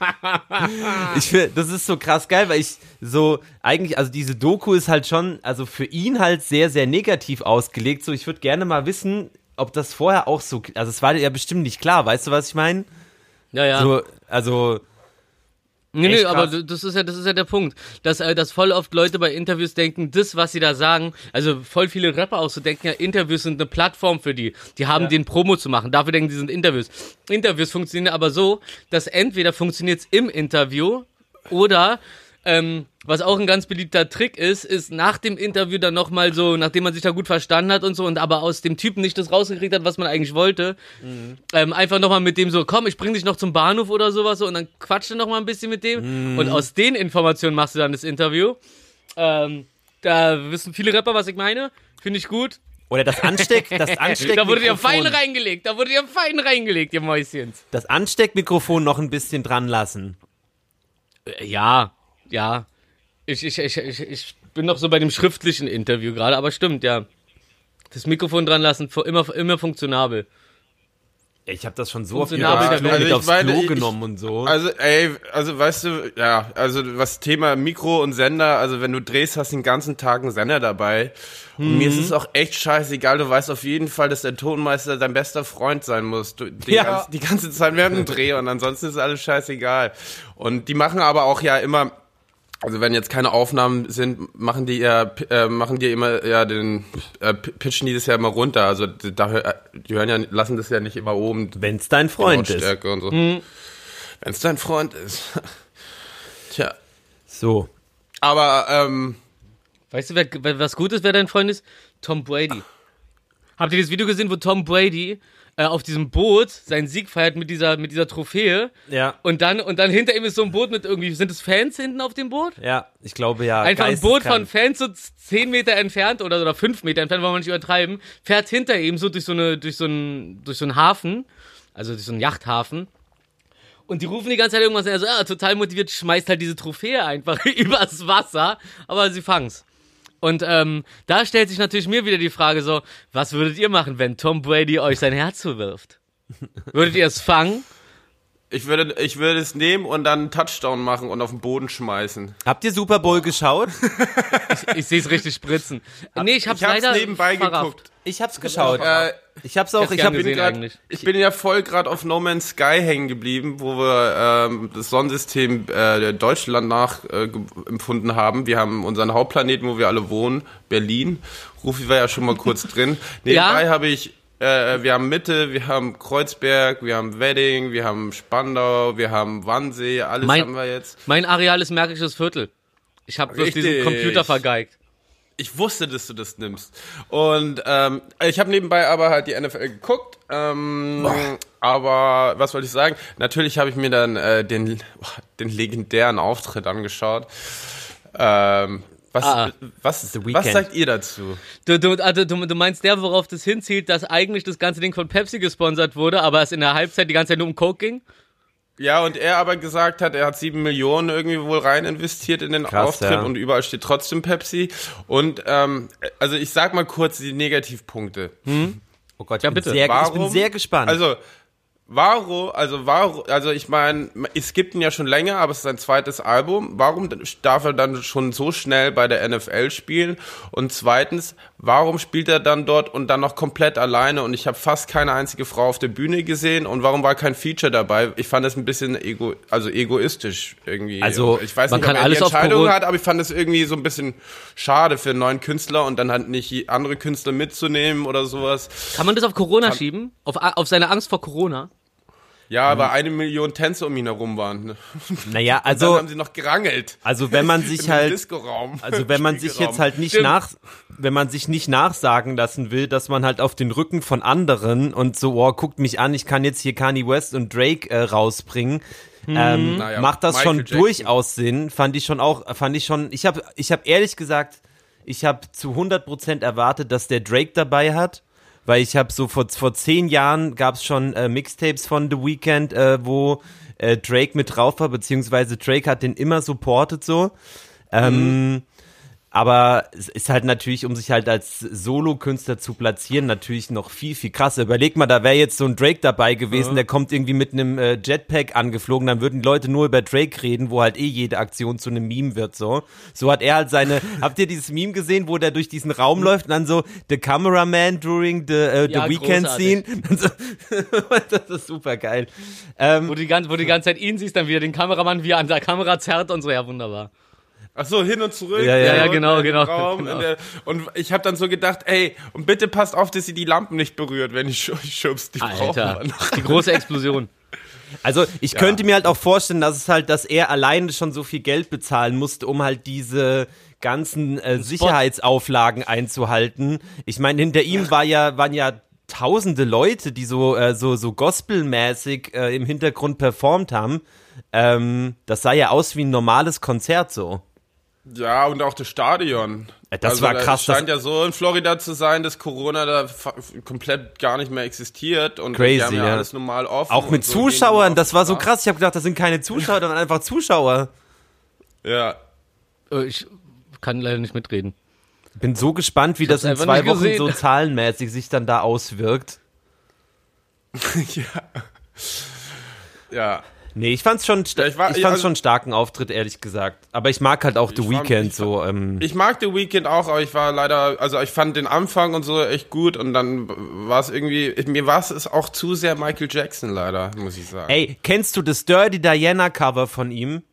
ich finde, das ist so krass geil, weil ich so eigentlich, also diese Doku ist halt schon, also für ihn halt sehr, sehr negativ ausgelegt. So, ich würde gerne mal wissen, ob das vorher auch so, also es war ja bestimmt nicht klar, weißt du, was ich meine? Ja, ja. So, also Nee, nee, aber das ist ja, das ist ja der Punkt, dass, äh, dass voll oft Leute bei Interviews denken, das, was sie da sagen, also voll viele Rapper auch so denken, ja, Interviews sind eine Plattform für die. Die haben den Promo zu machen. Dafür denken die sind Interviews. Interviews funktionieren aber so, dass entweder funktioniert's im Interview oder ähm, was auch ein ganz beliebter Trick ist, ist nach dem Interview dann nochmal so, nachdem man sich da gut verstanden hat und so und aber aus dem Typen nicht das rausgekriegt hat, was man eigentlich wollte, ähm, einfach nochmal mit dem so, komm, ich bring dich noch zum Bahnhof oder sowas so, und dann quatscht du nochmal ein bisschen mit dem und aus den Informationen machst du dann das Interview. Ähm, da wissen viele Rapper, was ich meine. Finde ich gut. oder das Ansteck, das Ansteck Da wurde dir fein reingelegt, da wurde dir fein reingelegt, ihr Mäuschens. das Ansteckmikrofon noch ein bisschen dran lassen. Äh, Ja, ja. Ich, ich, ich, ich, ich bin noch so bei dem schriftlichen Interview gerade, aber stimmt, ja. Das Mikrofon dran lassen, immer, immer funktionabel. Ich habe das schon so oft Klo, Welt. mit Also aufs meine, Klo ich- genommen und so. Also, ey, also weißt du, ja, also was Thema Mikro und Sender, also wenn du drehst, hast du den ganzen Tag einen Sender dabei. Und mir ist es auch echt scheißegal, du weißt auf jeden Fall, dass der Tonmeister dein bester Freund sein muss. Du, die, Ja. ganze, die ganze Zeit während dem Dreh und ansonsten ist alles scheißegal. Und die machen aber auch ja immer, also wenn jetzt keine Aufnahmen sind, machen die ja, äh, machen die immer ja den, äh, pitchen die das ja immer runter. Also die, da, hör- die hören ja, lassen das ja nicht immer oben Wenn's dein Freund ist. So. Wenn es dein Freund ist. Tja. So. Aber, ähm, Weißt du, wer, wer, was gut ist, wer dein Freund ist? Tom Brady. Habt ihr das Video gesehen, wo Tom Brady äh, auf diesem Boot seinen Sieg feiert mit dieser, mit dieser Trophäe? Ja. Und dann, und dann hinter ihm ist so ein Boot mit irgendwie, sind es Fans hinten auf dem Boot? Ja, ich glaube ja. Einfach ein Boot von. Fans so 10 Meter entfernt oder, oder 5 Meter entfernt, wollen wir nicht übertreiben, fährt hinter ihm so durch so eine, durch so einen, durch so einen Hafen, also durch so einen Yachthafen. Und die rufen die ganze Zeit irgendwas, also ja, total motiviert, schmeißt halt diese Trophäe einfach übers Wasser, aber sie fangen's. Und ähm, da stellt sich natürlich mir wieder die Frage so, was würdet ihr machen, wenn Tom Brady euch sein Herz zuwirft? Würdet ihr es fangen? Ich würde, ich würde es nehmen und dann einen Touchdown machen und auf den Boden schmeißen. Habt ihr Super Bowl geschaut? Ich sehe es richtig spritzen. Nee, ich hab's Ich hab's nebenbei verrafft. geguckt. Ich hab's geschaut. Äh, ich hab's auch, ich gern hab gesehen grad, eigentlich. ich bin ja voll gerade auf No Man's Sky hängen geblieben, wo wir ähm, das Sonnensystem äh, Deutschland nachempfunden haben. Wir haben unseren Hauptplaneten, wo wir alle wohnen, Berlin. Rufi war ja schon mal kurz drin. Nebenbei Ja. habe ich, äh, wir haben Mitte, wir haben Kreuzberg, wir haben Wedding, wir haben Spandau, wir haben Wannsee, alles Mein- haben wir jetzt. Mein Areal ist Märkisches Viertel. Ich habe bloß diesen. Computer vergeigt. Ich wusste, dass du das nimmst. Und ähm, ich habe nebenbei aber halt die NFL geguckt. Ähm, aber was wollte ich sagen? Natürlich habe ich mir dann äh, den, den legendären Auftritt angeschaut. Ähm, was, Ah. was, The was sagt ihr dazu? Du, du, also, du, du meinst der, worauf das hinzielt, dass eigentlich das ganze Ding von Pepsi gesponsert wurde, aber es in der Halbzeit die ganze Zeit nur um Coke ging? Ja, und er aber gesagt hat, er hat sieben Millionen irgendwie wohl rein investiert in den Krass, Auftritt ja. und überall steht trotzdem Pepsi. Und ähm, also ich sag mal kurz die Negativpunkte. Oh Gott, ich, Ja, bin bitte. Sehr, ich Warum? bin sehr gespannt. Also, warum, also warum, also ich meine, es gibt ihn ja schon länger, aber es ist sein zweites Album. Warum darf er dann schon so schnell bei der NFL spielen? Und zweitens, warum spielt er dann dort und dann noch komplett alleine? Und ich habe fast keine einzige Frau auf der Bühne gesehen. Und warum war kein Feature dabei? Ich fand das ein bisschen ego, also egoistisch irgendwie. Also, ich weiß man nicht, kann ob er alles die Entscheidung hat, aber ich fand es irgendwie so ein bisschen schade für einen neuen Künstler und dann halt nicht andere Künstler mitzunehmen oder sowas. Kann man das auf Corona schieben? Auf, auf seine Angst vor Corona? Ja, weil eine Million Tänzer um ihn herum waren. Ne? naja, Dann also, haben sie noch gerangelt. also wenn man sich halt, also wenn man sich jetzt halt nicht Stimmt. nach, wenn man sich nicht nachsagen lassen will, dass man halt auf den Rücken von anderen und so, oh, guckt mich an, ich kann jetzt hier Kanye West und Drake äh, rausbringen. Ähm, Naja, macht das Michael schon Jackson. durchaus Sinn, fand ich schon auch, fand ich schon, ich habe ich hab ehrlich gesagt, ich habe zu 100% erwartet, dass der Drake dabei hat, weil ich habe so vor, vor zehn Jahren gab es schon äh, Mixtapes von The Weeknd, äh, wo äh, Drake mit drauf war, beziehungsweise Drake hat den immer supportet so. Ähm, Aber es ist halt natürlich, um sich halt als Solo-Künstler zu platzieren, natürlich noch viel, viel krasser. Überleg mal, da wäre jetzt so ein Drake dabei gewesen, ja. der kommt irgendwie mit einem äh, Jetpack angeflogen, dann würden die Leute nur über Drake reden, wo halt eh jede Aktion zu einem Meme wird, so. So hat er halt seine, habt ihr dieses Meme gesehen, wo der durch diesen Raum läuft und dann so, the cameraman during the, uh, the ja, weekend scene? So, das ist super geil. Ähm, wo, die ganze, wo die ganze Zeit ihn siehst, dann wieder den Kameramann, wie er an der Kamera zerrt und so, ja, wunderbar. Ach so, hin und zurück. Ja, ja, ja genau, genau. Raum, genau. Der, und ich habe dann so gedacht, ey, und bitte passt auf, dass sie die Lampen nicht berührt, wenn ich schubst. Die Alter, die große Explosion. Also ich ja. könnte mir halt auch vorstellen, dass es halt, dass er alleine schon so viel Geld bezahlen musste, um halt diese ganzen äh, Sicherheitsauflagen einzuhalten. Ich meine, hinter ihm war ja, waren ja tausende Leute, die so, äh, so, so gospelmäßig äh, im Hintergrund performt haben. Ähm, das sah ja aus wie ein normales Konzert so. Ja, und auch das Stadion. Das also, war krass. Es scheint ja so in Florida zu sein, dass Corona da komplett gar nicht mehr existiert und Crazy, die haben ja, ja. alles normal offen. Auch mit so Zuschauern, das war so krass. Ich habe gedacht, das sind keine Zuschauer, sondern einfach Zuschauer. Ja. Äh, ich kann leider nicht mitreden. Bin so gespannt, wie das in zwei Wochen gesehen. so zahlenmäßig sich dann da auswirkt. ja. Ja. Nee, ich fand's schon, ja, ich, war, ich fand's also, schon starken Auftritt, ehrlich gesagt. Aber ich mag halt auch The Weeknd so. Ähm. Ich mag The Weeknd auch, aber ich war leider, also ich fand den Anfang und so echt gut und dann war es irgendwie, mir war es auch zu sehr Michael Jackson leider, muss ich sagen. Ey, kennst du das Dirty Diana Cover von ihm?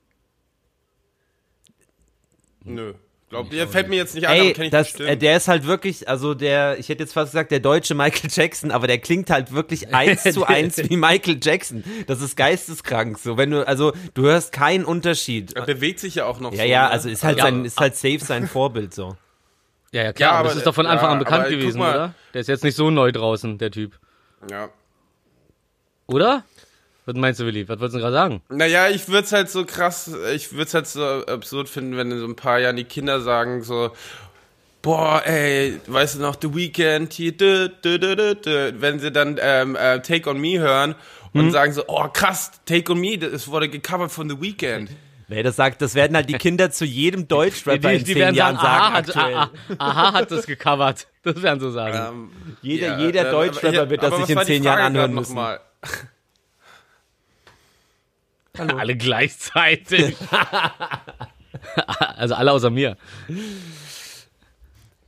Nö. Glaub, der fällt mir jetzt nicht an, Ey, aber kenn ich das, äh, der ist halt wirklich, also der, ich hätte jetzt fast gesagt, der deutsche Michael Jackson, aber der klingt halt wirklich eins zu eins wie Michael Jackson. Das ist geisteskrank. So, wenn du, also du hörst keinen Unterschied. Er bewegt sich ja auch noch ja, so. Ja, ja, ne? also ist halt ja, sein, ist halt safe sein Vorbild so. Ja, ja, klar, ja, aber das ist doch von Anfang ja, an bekannt gewesen, oder? Der ist jetzt nicht so neu draußen, der Typ. Ja. Oder? Was meinst du, Willi? Was wolltest du gerade sagen? Naja, ich würde es halt so krass, ich würde es halt so absurd finden, wenn in so ein paar Jahren die Kinder sagen so, boah, ey, weißt du noch, The Weeknd hier, dü, dü, dü, dü, wenn sie dann ähm, äh, Take On Me hören und mhm. sagen so, oh krass, Take On Me, das wurde gecovert von The Weeknd. Nee, das sagt, das werden halt die Kinder zu jedem Deutschrapper in zehn Jahren sagen. Aha hat, aha, aha, hat das gecovert. Das werden sie sagen. Ähm, jeder ja, jeder äh, Deutschrapper wird das sich in zehn Jahren anhören müssen. Mal? Hallo. Alle gleichzeitig. also alle außer mir.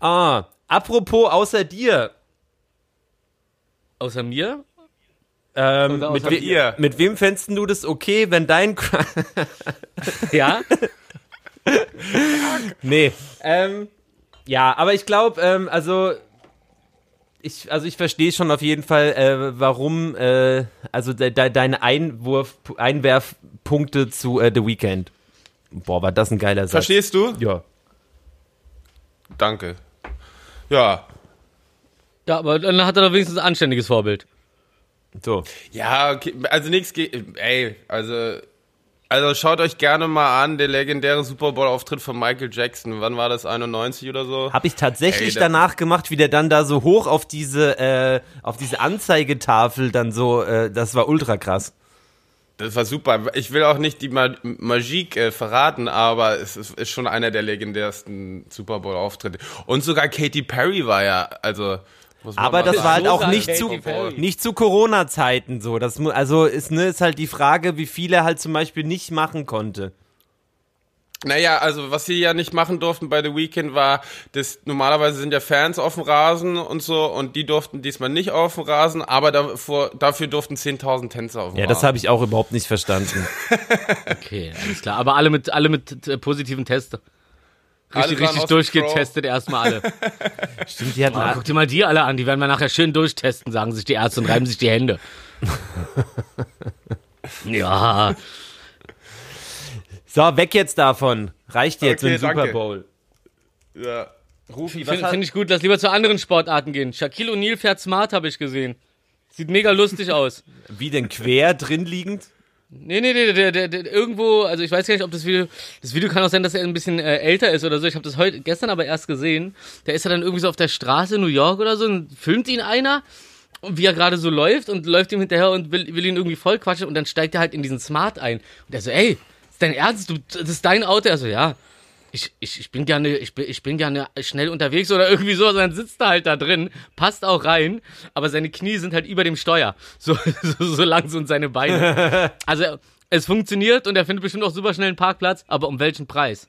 Ah, apropos außer dir. Außer mir? Ähm, außer mit, we mit wem fändest du das okay, wenn dein Ja? nee. Ähm, ja, aber ich glaube, ähm, also ich, also ich verstehe schon auf jeden Fall, äh, warum, äh, also de, de, deine Einwurf, Einwerfpunkte zu äh, The Weeknd. Boah, war das ein geiler Satz. Verstehst du? Ja. Danke. Ja. Ja, aber dann hat er doch wenigstens ein anständiges Vorbild. So. Ja, okay, also nichts, ey, also also schaut euch gerne mal an, der legendäre Super Bowl-Auftritt von Michael Jackson. Wann war das? 91 oder so? Habe ich tatsächlich Ey, danach gemacht, wie der dann da so hoch auf diese, äh, auf diese Anzeigetafel dann so, äh, das war ultra krass. Das war super. Ich will auch nicht die Ma Magie äh, verraten, aber es ist, ist, schon einer der legendärsten Super Bowl-Auftritte. Und sogar Katy Perry war ja, also aber das war halt auch nicht zu, nicht zu Corona-Zeiten so. Das, also ist, ne, ist halt die Frage, wie viel er halt zum Beispiel nicht machen konnte. Naja, also was sie ja nicht machen durften bei The Weekend war, dass normalerweise sind ja Fans auf dem Rasen und so und die durften diesmal nicht auf dem Rasen, aber davor, dafür durften 10.000 Tänzer auf dem Ja, Rasen. das habe ich auch überhaupt nicht verstanden. okay, alles klar. Aber alle mit, alle mit äh, positiven Tests. Richtig, richtig durchgetestet erstmal alle. Stimmt, die hatten. Oh, guck dir mal die alle an, die werden wir nachher schön durchtesten, sagen sich die Ärzte und reiben sich die Hände. ja. So, weg jetzt davon. Reicht jetzt okay, im Super Bowl. Ja. Rufi, was Finde find ich gut, lass lieber zu anderen Sportarten gehen. Shaquille O'Neal fährt smart, habe ich gesehen. Sieht mega lustig aus. Wie denn quer drin liegend? Nee, nee, nee, der, der, der, irgendwo, also ich weiß gar nicht, ob das Video, das Video kann auch sein, dass er ein bisschen äh, älter ist oder so. Ich habe das heute, gestern aber erst gesehen. Der ist ja dann irgendwie so auf der Straße in New York oder so und filmt ihn einer, wie er gerade so läuft und läuft ihm hinterher und will, will ihn irgendwie voll quatschen und dann steigt er halt in diesen Smart ein. Und er so, ey, ist dein Ernst? Du, das ist dein Auto? Er so, ja. Ich, ich, ich bin gerne, ich bin, ich bin gerne schnell unterwegs oder irgendwie so, dann sitzt er halt da drin, passt auch rein, aber seine Knie sind halt über dem Steuer. So, so, so lang sind seine Beine. Also, es funktioniert und er findet bestimmt auch super schnell einen Parkplatz, aber um welchen Preis?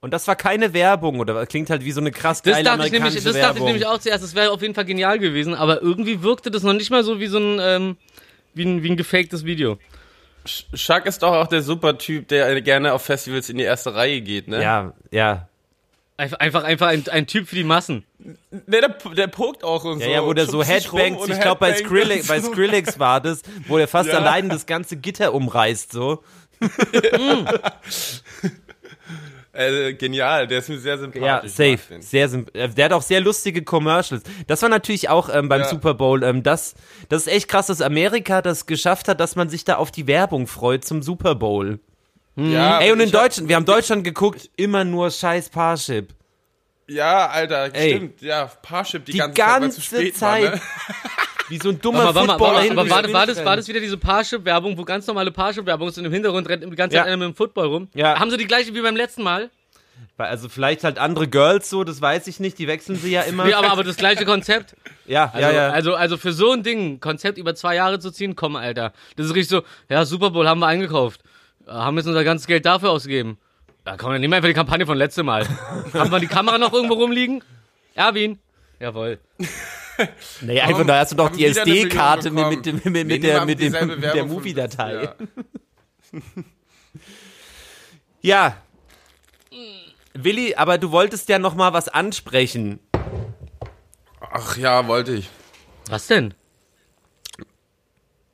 Und das war keine Werbung, oder? Klingt halt wie so eine krass Das, geile dachte ich, nämlich, das dachte ich Werbung. nämlich auch zuerst, das wäre auf jeden Fall genial gewesen, aber irgendwie wirkte das noch nicht mal so wie so ein, ähm, wie ein, wie ein gefaktes Video. Chuck ist doch auch der super Typ, der gerne auf Festivals in die erste Reihe geht, ne? Ja, ja. Einfach, einfach, einfach ein, ein Typ für die Massen. Ne, der, der pokt auch und Ja, so. ja, wo der so Headbangs, ich glaube bei, Skrillex, bei so. Skrillex war das, wo der fast Ja. allein das ganze Gitter umreißt, so. Äh, genial, der ist mir sehr sympathisch. Ja, safe. Sehr symp- äh, Der hat auch sehr lustige Commercials. Das war natürlich auch ähm, beim Ja. Super Bowl. Ähm, das, das ist echt krass, dass Amerika das geschafft hat, dass man sich da auf die Werbung freut zum Super Bowl. Ja, Ey, und in ich hab- Deutschland, wir haben Deutschland geguckt, immer nur scheiß Parship. Ja, Alter, Ey. stimmt. Ja, Parship die, Die ganze, Zeit, weil ganze zu spät Zeit. War, ne? Wie so ein dummer warte mal, Footballer warte, aber war, war, das, war das wieder diese Parship-Werbung, wo ganz normale Parship-Werbung ist und im Hintergrund rennt die ganze Zeit Ja. einer mit dem Football rum? Ja. Haben sie die gleiche wie beim letzten Mal? Weil, Also vielleicht halt andere Girls so, das weiß ich nicht, die wechseln sie ja immer. Nee, aber, aber das gleiche Konzept. ja, Also, ja, ja. also, also für so ein Ding, ein Konzept über zwei Jahre zu ziehen, komm, Alter. Das ist richtig so, ja, Super Bowl haben wir eingekauft. Äh, Haben jetzt unser ganzes Geld dafür ausgegeben. Da komm, dann nehmen wir einfach die Kampagne von letztem Mal. haben wir die Kamera noch irgendwo rumliegen? Erwin? Jawohl. nee, einfach da hast du doch die SD-Karte mit, mit, dem- mit, mit, der, mit, dem, dieselbe mit der Movie-Datei. Ja. Ja. Willi, aber du wolltest ja noch mal was ansprechen. Ach ja, wollte ich. Was denn?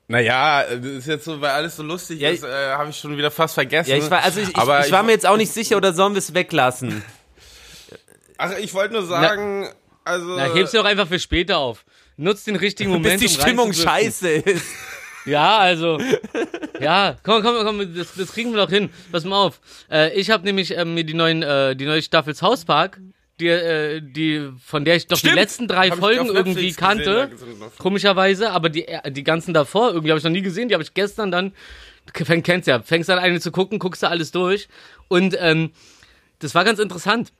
Naja, das ist jetzt so, weil alles so lustig Ja, ist, äh, habe ich schon wieder fast vergessen. Ja, ich war, also ich, ich, ich war mir jetzt auch nicht sicher, oder sollen wir es weglassen? Ach, ich wollte nur sagen, also. Na, heb's dir doch einfach für später auf. Nutzt den richtigen Moment. Bis die um Stimmung scheiße ist. Ja, also. Ja, komm, komm, komm, das, das kriegen wir doch hin. Pass mal auf. Äh, ich habe nämlich ähm, mir die neuen, äh, die neue Staffel South Park, die, äh, die, von der ich doch Stimmt. die letzten drei Hab Folgen irgendwie Netflix gesehen, kannte. da noch- Komischerweise, aber die, äh, die ganzen davor, irgendwie habe ich noch nie gesehen, die habe ich gestern dann, fäng, kennst ja, fängst an eine zu gucken, guckst du alles durch. Und ähm, das war ganz interessant.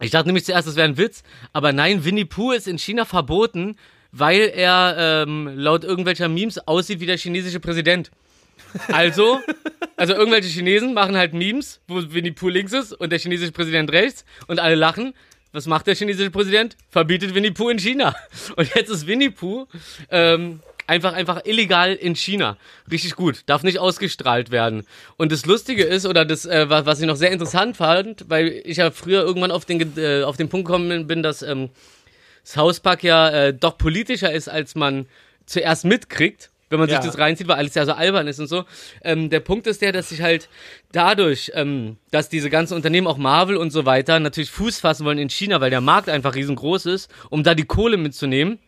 Ich dachte nämlich zuerst, das wäre ein Witz, aber nein, Winnie Pooh ist in China verboten, weil er ähm, laut irgendwelcher Memes aussieht wie der chinesische Präsident. Also, also irgendwelche Chinesen machen halt Memes, wo Winnie Pooh links ist und der chinesische Präsident rechts und alle lachen. Was macht der chinesische Präsident? Verbietet Winnie Pooh in China. Und jetzt ist Winnie Pooh ähm, einfach, einfach illegal in China. Richtig gut. Darf nicht ausgestrahlt werden. Und das Lustige ist, oder das, äh, was ich noch sehr interessant fand, weil ich ja früher irgendwann auf den, äh, auf den Punkt gekommen bin, dass ähm, South Park ja äh, doch politischer ist, als man zuerst mitkriegt, wenn man Ja. sich das reinzieht, weil alles ja so albern ist und so. Ähm, der Punkt ist der, dass sich halt dadurch, ähm, dass diese ganzen Unternehmen, auch Marvel und so weiter, natürlich Fuß fassen wollen in China, weil der Markt einfach riesengroß ist, um da die Kohle mitzunehmen,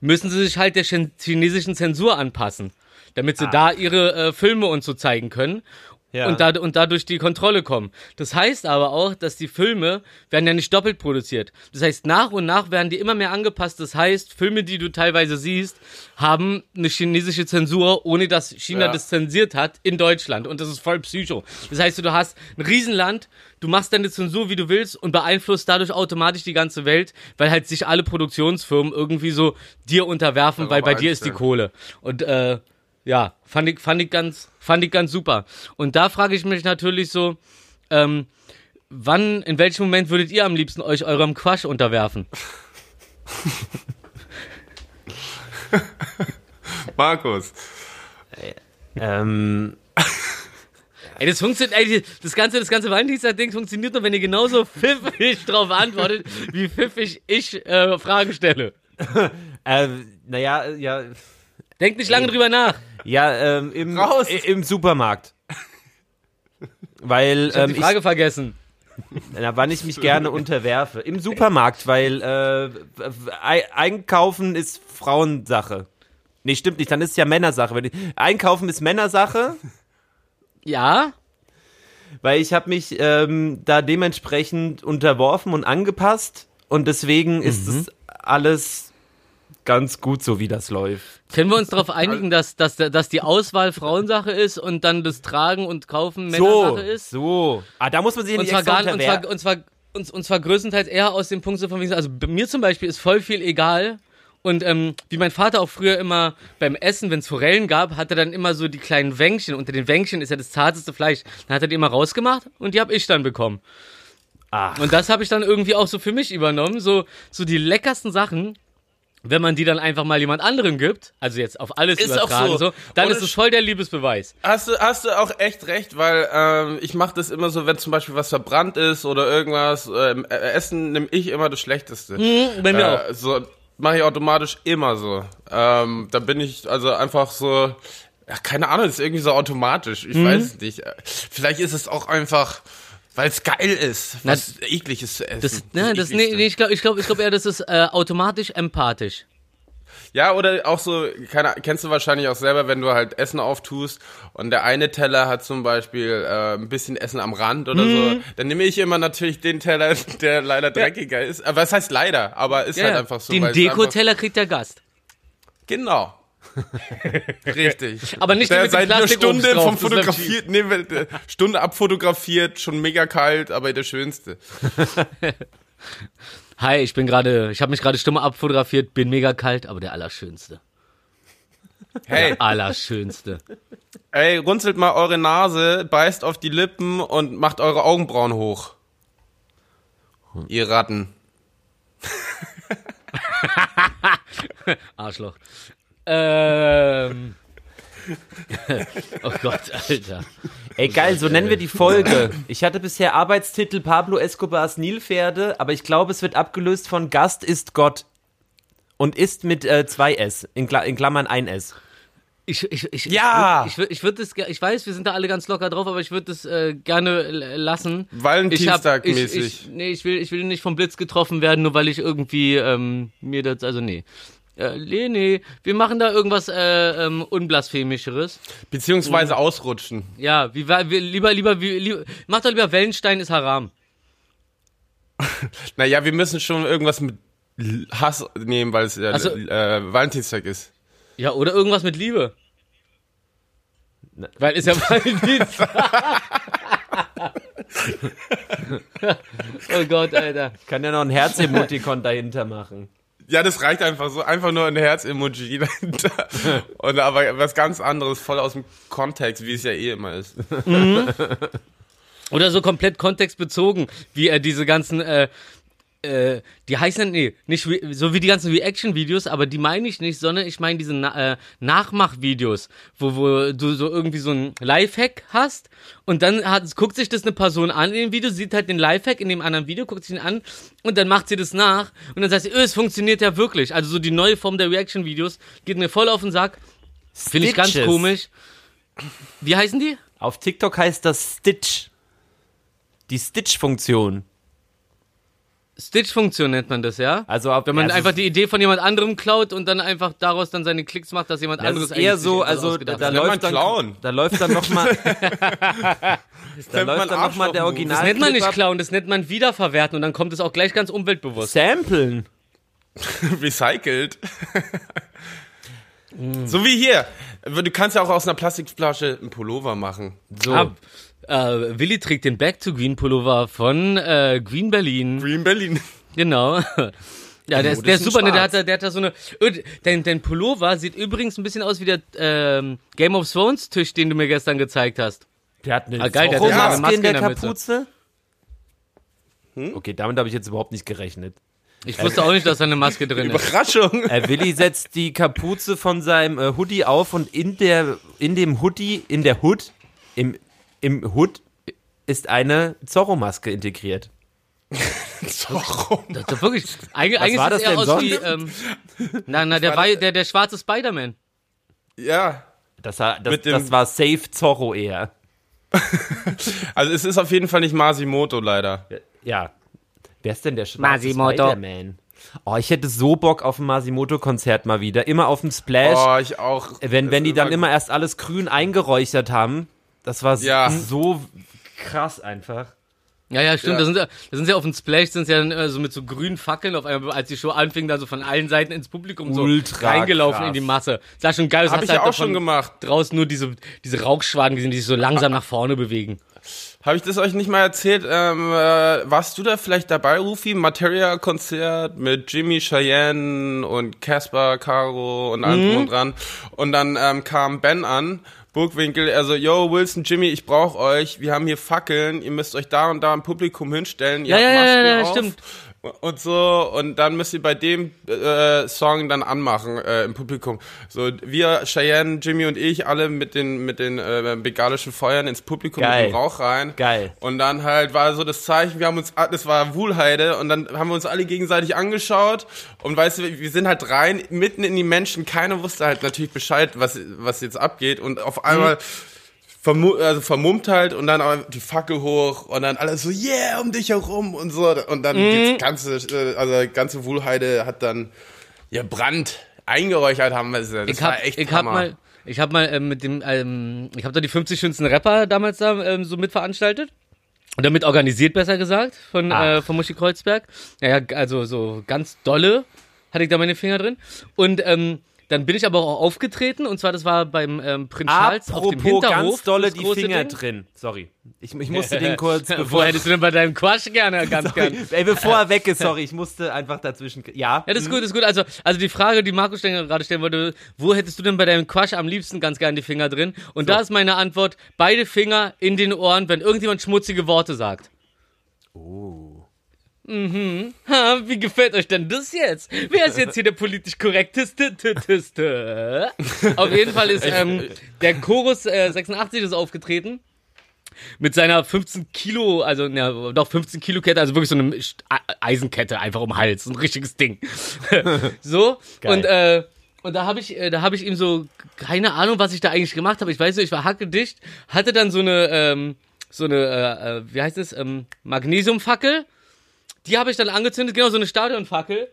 müssen sie sich halt der chen- chinesischen Zensur anpassen, damit sie da ihre äh, Filme und so zeigen können Ja. und, da, und dadurch die Kontrolle kommen. Das heißt aber auch, dass die Filme werden ja nicht doppelt produziert. Das heißt, nach und nach werden die immer mehr angepasst. Das heißt, Filme, die du teilweise siehst, haben eine chinesische Zensur, ohne dass China Ja. das zensiert hat, in Deutschland. Und das ist voll psycho. Das heißt, du hast ein Riesenland, du machst deine Zensur, wie du willst und beeinflusst dadurch automatisch die ganze Welt, weil halt sich alle Produktionsfirmen irgendwie so dir unterwerfen, weil bei dir ist die. Kohle. Und äh, ja, fand ich, fand ich ganz, fand ich ganz super. Und da frage ich mich natürlich so, ähm, wann, in welchem Moment würdet ihr am liebsten euch eurem Quatsch unterwerfen? Markus. ähm, Ey, das funktioniert, ey, das ganze, das ganze Valentinstag-Ding funktioniert nur, wenn ihr genauso pfiffig drauf antwortet, wie pfiffig ich äh, Fragen stelle. äh, naja, ja, Denkt nicht lange drüber nach. ja, ähm, im, Raus! i- im Supermarkt. Weil, Ich hab ähm, die Frage vergessen. Na, wann ich mich gerne unterwerfe. Im Supermarkt, weil äh, Ei- Einkaufen ist Frauensache. Nee, stimmt nicht, dann ist es ja Männersache. Wenn ich- Einkaufen ist Männersache, Ja? weil ich habe mich ähm, da dementsprechend unterworfen und angepasst und deswegen ist es alles ganz gut so, wie das läuft. Können wir uns darauf einigen, dass, dass, dass die Auswahl Frauensache ist und dann das Tragen und Kaufen Männersache ist? so. Ah, da muss man sich Und nicht gar, und, zwar, und, zwar, und, und zwar größtenteils eher aus dem Punkt so von wegen, also mir zum Beispiel ist voll viel egal. Und ähm, wie mein Vater auch früher immer beim Essen, wenn es Forellen gab, hat er dann immer so die kleinen Wänkchen. Unter den Wänkchen ist ja das zarteste Fleisch. Dann hat er die immer rausgemacht und die habe ich dann bekommen. Ach. Und das habe ich dann irgendwie auch so für mich übernommen. So, so die leckersten Sachen, wenn man die dann einfach mal jemand anderem gibt, also jetzt auf alles Ist auch übertragen, so. so, dann Ohne ist es voll der Liebesbeweis. Hast du, hast du auch echt recht, weil ähm, ich mache das immer so, wenn zum Beispiel was verbrannt ist oder irgendwas, ähm, äh, Essen nehme ich immer das Schlechteste. Mhm, bei mir auch. äh, So mache ich automatisch immer so. Ähm, da bin ich also einfach so, ja, keine Ahnung, ist irgendwie so automatisch. Ich Mhm. weiß nicht. Äh, Vielleicht ist es auch einfach, weil es geil ist, was ekliges zu essen. Das, ne, das, nee, Ekligste. nee, ich glaube ich glaub, ich glaub eher, das ist äh, automatisch empathisch. Ja, oder auch so, keine, kennst du wahrscheinlich auch selber, wenn du halt Essen auftust und der eine Teller hat zum Beispiel äh, ein bisschen Essen am Rand oder Mhm. so, dann nehme ich immer natürlich den Teller, der leider dreckiger ist. Aber was heißt leider? Aber ist halt Ja, einfach so. den Dekoteller kriegt der Gast. Genau. Richtig. Aber nicht der mit seit einer Stunde drauf, vom fotografiert, nee, äh, Stunde abfotografiert, schon mega kalt, aber der schönste. Hi, ich bin gerade, ich habe mich gerade stumm abfotografiert, bin mega kalt, aber der Allerschönste. Hey, Allerschönste. ey, runzelt mal eure Nase, beißt auf die Lippen und macht eure Augenbrauen hoch. Ihr Ratten. Arschloch. Ähm. oh Gott, Alter. Ey, geil, so nennen wir die Folge. Ich hatte bisher Arbeitstitel Pablo Escobars Nilpferde, aber ich glaube, es wird abgelöst von Gast ist Gott. Und ist mit äh, zwei S, in, Kla in Klammern ein S. Ich, ich, ich, Ja! Ich würde ich würd das, ich weiß, wir sind da alle ganz locker drauf, aber ich würde das äh, gerne lassen. Valentinstag-mäßig. Ich, ich, ich, nee, ich will, ich will nicht vom Blitz getroffen werden, nur weil ich irgendwie ähm, mir das, also nee. Äh, nee, nee, wir machen da irgendwas äh, ähm, unblasphemischeres. Beziehungsweise ausrutschen. Ja, wie, wie lieber, lieber, wie, lieber, mach doch lieber Wellenstein ist Haram. Naja, wir müssen schon irgendwas mit Hass nehmen, weil es ja Ach so. äh, Valentinstag ist. Ja, oder irgendwas mit Liebe. Na- Weil ist ja Valentinstag. oh Gott, Alter. Kann ja noch ein Herz-Emotikon dahinter machen. Ja, das reicht einfach so. Einfach nur ein Herz-Emoji. Und aber was ganz anderes, voll aus dem Kontext, wie es ja eh immer ist. Oder so komplett kontextbezogen, wie er diese ganzen, äh, äh, die heißen, nee, nicht re- so wie die ganzen Reaction-Videos, aber die meine ich nicht, sondern ich meine diese Na äh, Nachmach-Videos, wo, wo du so irgendwie so ein Lifehack hast und dann hat, guckt sich das eine Person an in dem Video, sieht halt den Lifehack in dem anderen Video, guckt sich ihn an und dann macht sie das nach und dann sagt sie, öh, es funktioniert ja wirklich. Also so die neue Form der Reaction-Videos geht mir voll auf den Sack, finde ich ganz komisch. Wie heißen die? Auf TikTok heißt das Stitch. Die Stitch-Funktion. Stitch-Funktion nennt man das, ja? Also, ab, Wenn man also einfach die Idee von jemand anderem klaut und dann einfach daraus dann seine Klicks macht, dass jemand das anderes ist eher eigentlich so, also da, da läuft dann Clown. da läuft dann noch mal da nennt man läuft dann noch mal der. Original Das nennt man nicht ab. klauen, das nennt man wiederverwerten und dann kommt es auch gleich ganz umweltbewusst. Samplen. Recycelt. so wie hier. Du kannst ja auch aus einer Plastikflasche einen Pullover machen. So. Ah, äh, Willi trägt den Back to Green Pullover von äh, Green Berlin. Green Berlin. Genau. Ja, der Oh, ist, der ist super, ne? Der hat, da- der hat da so eine. Dein, dein Pullover sieht übrigens ein bisschen aus wie der ähm, Game of Thrones Tisch, den du mir gestern gezeigt hast. Der hat eine Ah, geil, der hat eine Maske in der in der. Kapuze. Hm? Okay, damit habe ich jetzt überhaupt nicht gerechnet. Ich wusste auch nicht, dass da eine Maske drin ist. Überraschung. Äh, Willi setzt die Kapuze von seinem äh, Hoodie auf und in der in dem Hoodie, in der Hood, im, im Hood ist eine Zorro-Maske integriert. Warum? Das ist wirklich. Eigentlich, eigentlich war sieht das er denn aus sonst? wie. Ähm, na, na, der, war das- der, der schwarze Spider-Man. Ja. Das, war- das, das war Safe Zorro eher. Also es ist auf jeden Fall nicht Masimoto leider. Ja. Wer ist denn der schwarze. Spider-Man? Oh, ich hätte so Bock auf ein Masimoto-Konzert mal wieder. Immer auf dem Splash. Oh, ich auch. wenn, Das wenn die dann immer erst alles grün eingeräuchert haben. Das war Ja. so krass einfach. Ja, ja, stimmt. Ja. Da sind, ja- da sind sie auf dem Splash, sind sie ja dann immer so mit so grünen Fackeln auf einmal, als die Show anfing, da so von allen Seiten ins Publikum so Ultra reingelaufen krass. in die Masse. Sah schon geil. aus. Hab ich halt ja auch schon gemacht. Draußen nur diese, diese Rauchschwaden gesehen, die sich so langsam nach vorne bewegen. Habe ich das euch nicht mal erzählt? Ähm, äh, warst du da vielleicht dabei, Rufi? Materia-Konzert mit Jimmy, Cheyenne und Casper, Caro und allem Mhm. drum und dran. Und dann ähm, kam Ben an, Burgwinkel, er so, yo, Wilson, Jimmy, ich brauch euch. Wir haben hier Fackeln. Ihr müsst euch da und da im Publikum hinstellen. Ihr Ja, habt ja, ja, ja, auf. stimmt. Und so, und dann müsst ihr bei dem äh, Song dann anmachen äh, im Publikum. So, wir, Cheyenne, Jimmy und ich, alle mit den, mit den äh, bengalischen Feuern ins Publikum Geil. mit dem Rauch rein. Geil. Und dann halt war so das Zeichen, wir haben uns, das war Wuhlheide und dann haben wir uns alle gegenseitig angeschaut und weißt du, wir sind halt rein, mitten in die Menschen, keiner wusste halt natürlich Bescheid, was, was jetzt abgeht und auf einmal vermu also vermummt halt und dann aber die Fackel hoch und dann alles so, yeah, um dich herum und so und dann die ganze, äh, also ganze Wuhlheide hat dann, ja, Brand eingeräuchert haben wir es. Das Ich war hab, echt ich hab Hammer. mal, ich hab mal ähm, mit dem, ähm, ich hab da die 50 schönsten Rapper damals da ähm, so mitveranstaltet. Und damit organisiert, besser gesagt, von, Ah. äh, von Muschi Kreuzberg. Ja, ja, also so ganz dolle hatte ich da meine Finger drin. Und ähm, dann bin ich aber auch aufgetreten, und zwar das war beim ähm, Prinz Charles auf dem Apropos Hinterhof. ganz dolle die Finger Ding. drin. Sorry. Ich, ich musste den kurz, bevor, hättest du denn bei deinem Quatsch gerne ganz gern? Ey, bevor er weg ist, sorry, ich musste einfach dazwischen. Ja. Ja, das ist gut, das ist gut. Also, also die Frage, die Markus gerade stellen wollte, wo hättest du denn bei deinem Quatsch am liebsten ganz gern die Finger drin? Und da ist meine Antwort, beide Finger in den Ohren, wenn irgendjemand schmutzige Worte sagt. Oh. Mhm. Ha, wie gefällt euch denn das jetzt? Wer ist jetzt hier der politisch korrekteste? Tü, tü, tü? Auf jeden Fall ist ähm, der Chorus äh, 86 ist aufgetreten. Mit seiner 15 Kilo, also ja, doch 15 Kilo Kette, also wirklich so eine Eisenkette einfach um den Hals, ein richtiges Ding. so Geil. und äh, und da habe ich, äh, da habe ich ihm so keine Ahnung, was ich da eigentlich gemacht habe. Ich weiß nicht, ich war hackedicht, hatte dann so eine, ähm, so eine, äh, äh, wie heißt es, ähm, Magnesiumfackel. Die habe ich dann angezündet, genau so eine Stadionfackel.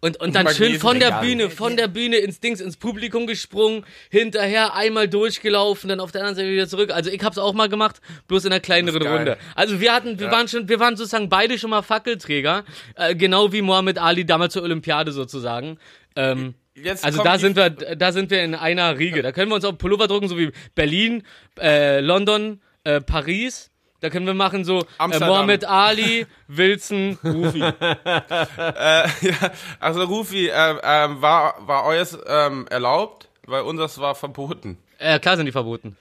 Und, und dann schön von der Bühne, von der Bühne ins Dings, ins Publikum gesprungen, hinterher einmal durchgelaufen, dann auf der anderen Seite wieder zurück. Also ich hab's auch mal gemacht, bloß in einer kleineren. Runde. Also wir hatten, wir waren schon, wir waren sozusagen beide schon mal Fackelträger, äh, genau wie Mohammed Ali damals zur Olympiade sozusagen. Ähm, Jetzt also da sind wir, da sind wir in einer Riege. Da können wir uns auch Pullover drucken, so wie Berlin, äh, London, äh, Paris. Da können wir machen so äh. Mohammed Ali, Wilson, Rufi. Äh, ja, also Rufi, äh, ähm, war, war euers ähm, erlaubt? Weil unseres war verboten. Äh, klar sind die verboten.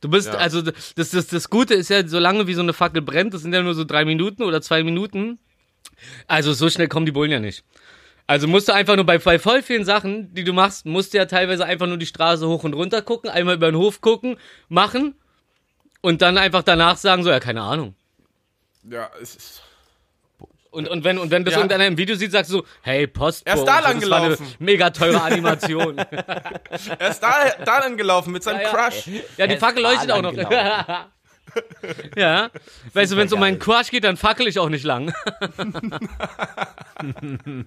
Du bist, Ja. also das, das, das Gute ist ja, solange wie so eine Fackel brennt, das sind ja nur so drei Minuten oder zwei Minuten. Also so schnell kommen die Bullen ja nicht. Also musst du einfach nur bei, bei voll vielen Sachen, die du machst, musst du ja teilweise einfach nur die Straße hoch und runter gucken, einmal über den Hof gucken, machen und dann einfach danach sagen so, ja, keine Ahnung. Ja, es ist. Und, und wenn, und wenn das Ja. irgendeiner im Video sieht, sagst du, hey, Post. Er ist da lang gelaufen. Mega teure Animation. Er ist da, da dann gelaufen mit seinem Ja, ja. Crush. Ja, die Fackel leuchtet auch lang noch. ja. Weißt du, wenn es um meinen Crush geht, dann fackel ich auch nicht lang.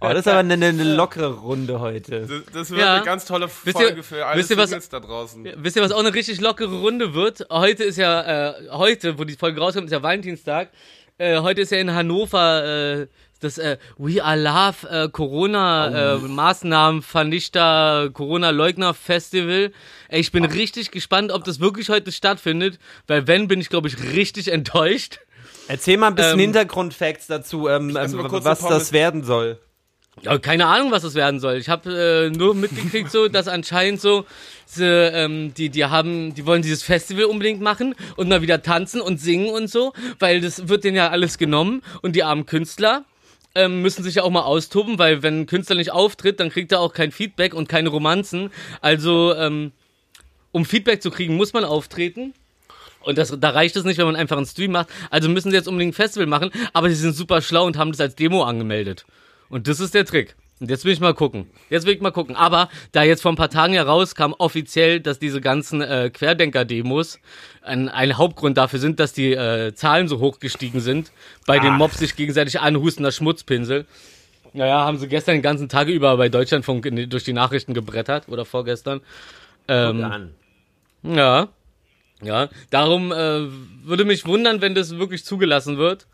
Oh, das ist aber eine, eine lockere Runde heute. Das, das wird Ja. eine ganz tolle Wisst ihr- Folge für alle wisst ihr, was- Singles da draußen. Wisst ihr, was auch eine richtig lockere Runde wird? Heute ist ja, äh, heute, wo die Folge rauskommt, ist ja Valentinstag. Äh, heute ist ja in Hannover äh, das äh, We Are Love äh, Corona äh, Maßnahmen Vernichter Corona Leugner Festival. Ey, ich bin richtig gespannt, ob das wirklich heute stattfindet, weil wenn bin ich glaube ich richtig enttäuscht. Erzähl mal ein bisschen Ähm, Hintergrundfacts dazu, ähm, ähm, was das werden soll. Ja, keine Ahnung, was das werden soll. Ich habe äh, nur mitgekriegt, so, dass anscheinend so, sie, ähm, die, die haben, die wollen dieses Festival unbedingt machen und mal wieder tanzen und singen und so, weil das wird denen ja alles genommen und die armen Künstler ähm, müssen sich ja auch mal austoben, weil wenn ein Künstler nicht auftritt, dann kriegt er auch kein Feedback und keine Romanzen. Also, ähm, um Feedback zu kriegen, muss man auftreten. Und das, da reicht es nicht, wenn man einfach einen Stream macht. Also müssen sie jetzt unbedingt ein Festival machen, aber sie sind super schlau und haben das als Demo angemeldet. Und das ist der Trick. Und jetzt will ich mal gucken. Jetzt will ich mal gucken. Aber da jetzt vor ein paar Tagen ja rauskam, offiziell, dass diese ganzen äh, Querdenker-Demos ein, ein Hauptgrund dafür sind, dass die äh, Zahlen so hoch gestiegen sind, bei den Ach. Mobs sich gegenseitig anhustender Schmutzpinsel. Naja, haben sie gestern den ganzen Tag über bei Deutschlandfunk in, durch die Nachrichten gebrettert oder vorgestern. Ähm, an. ja. Ja, darum äh, würde mich wundern, wenn das wirklich zugelassen wird.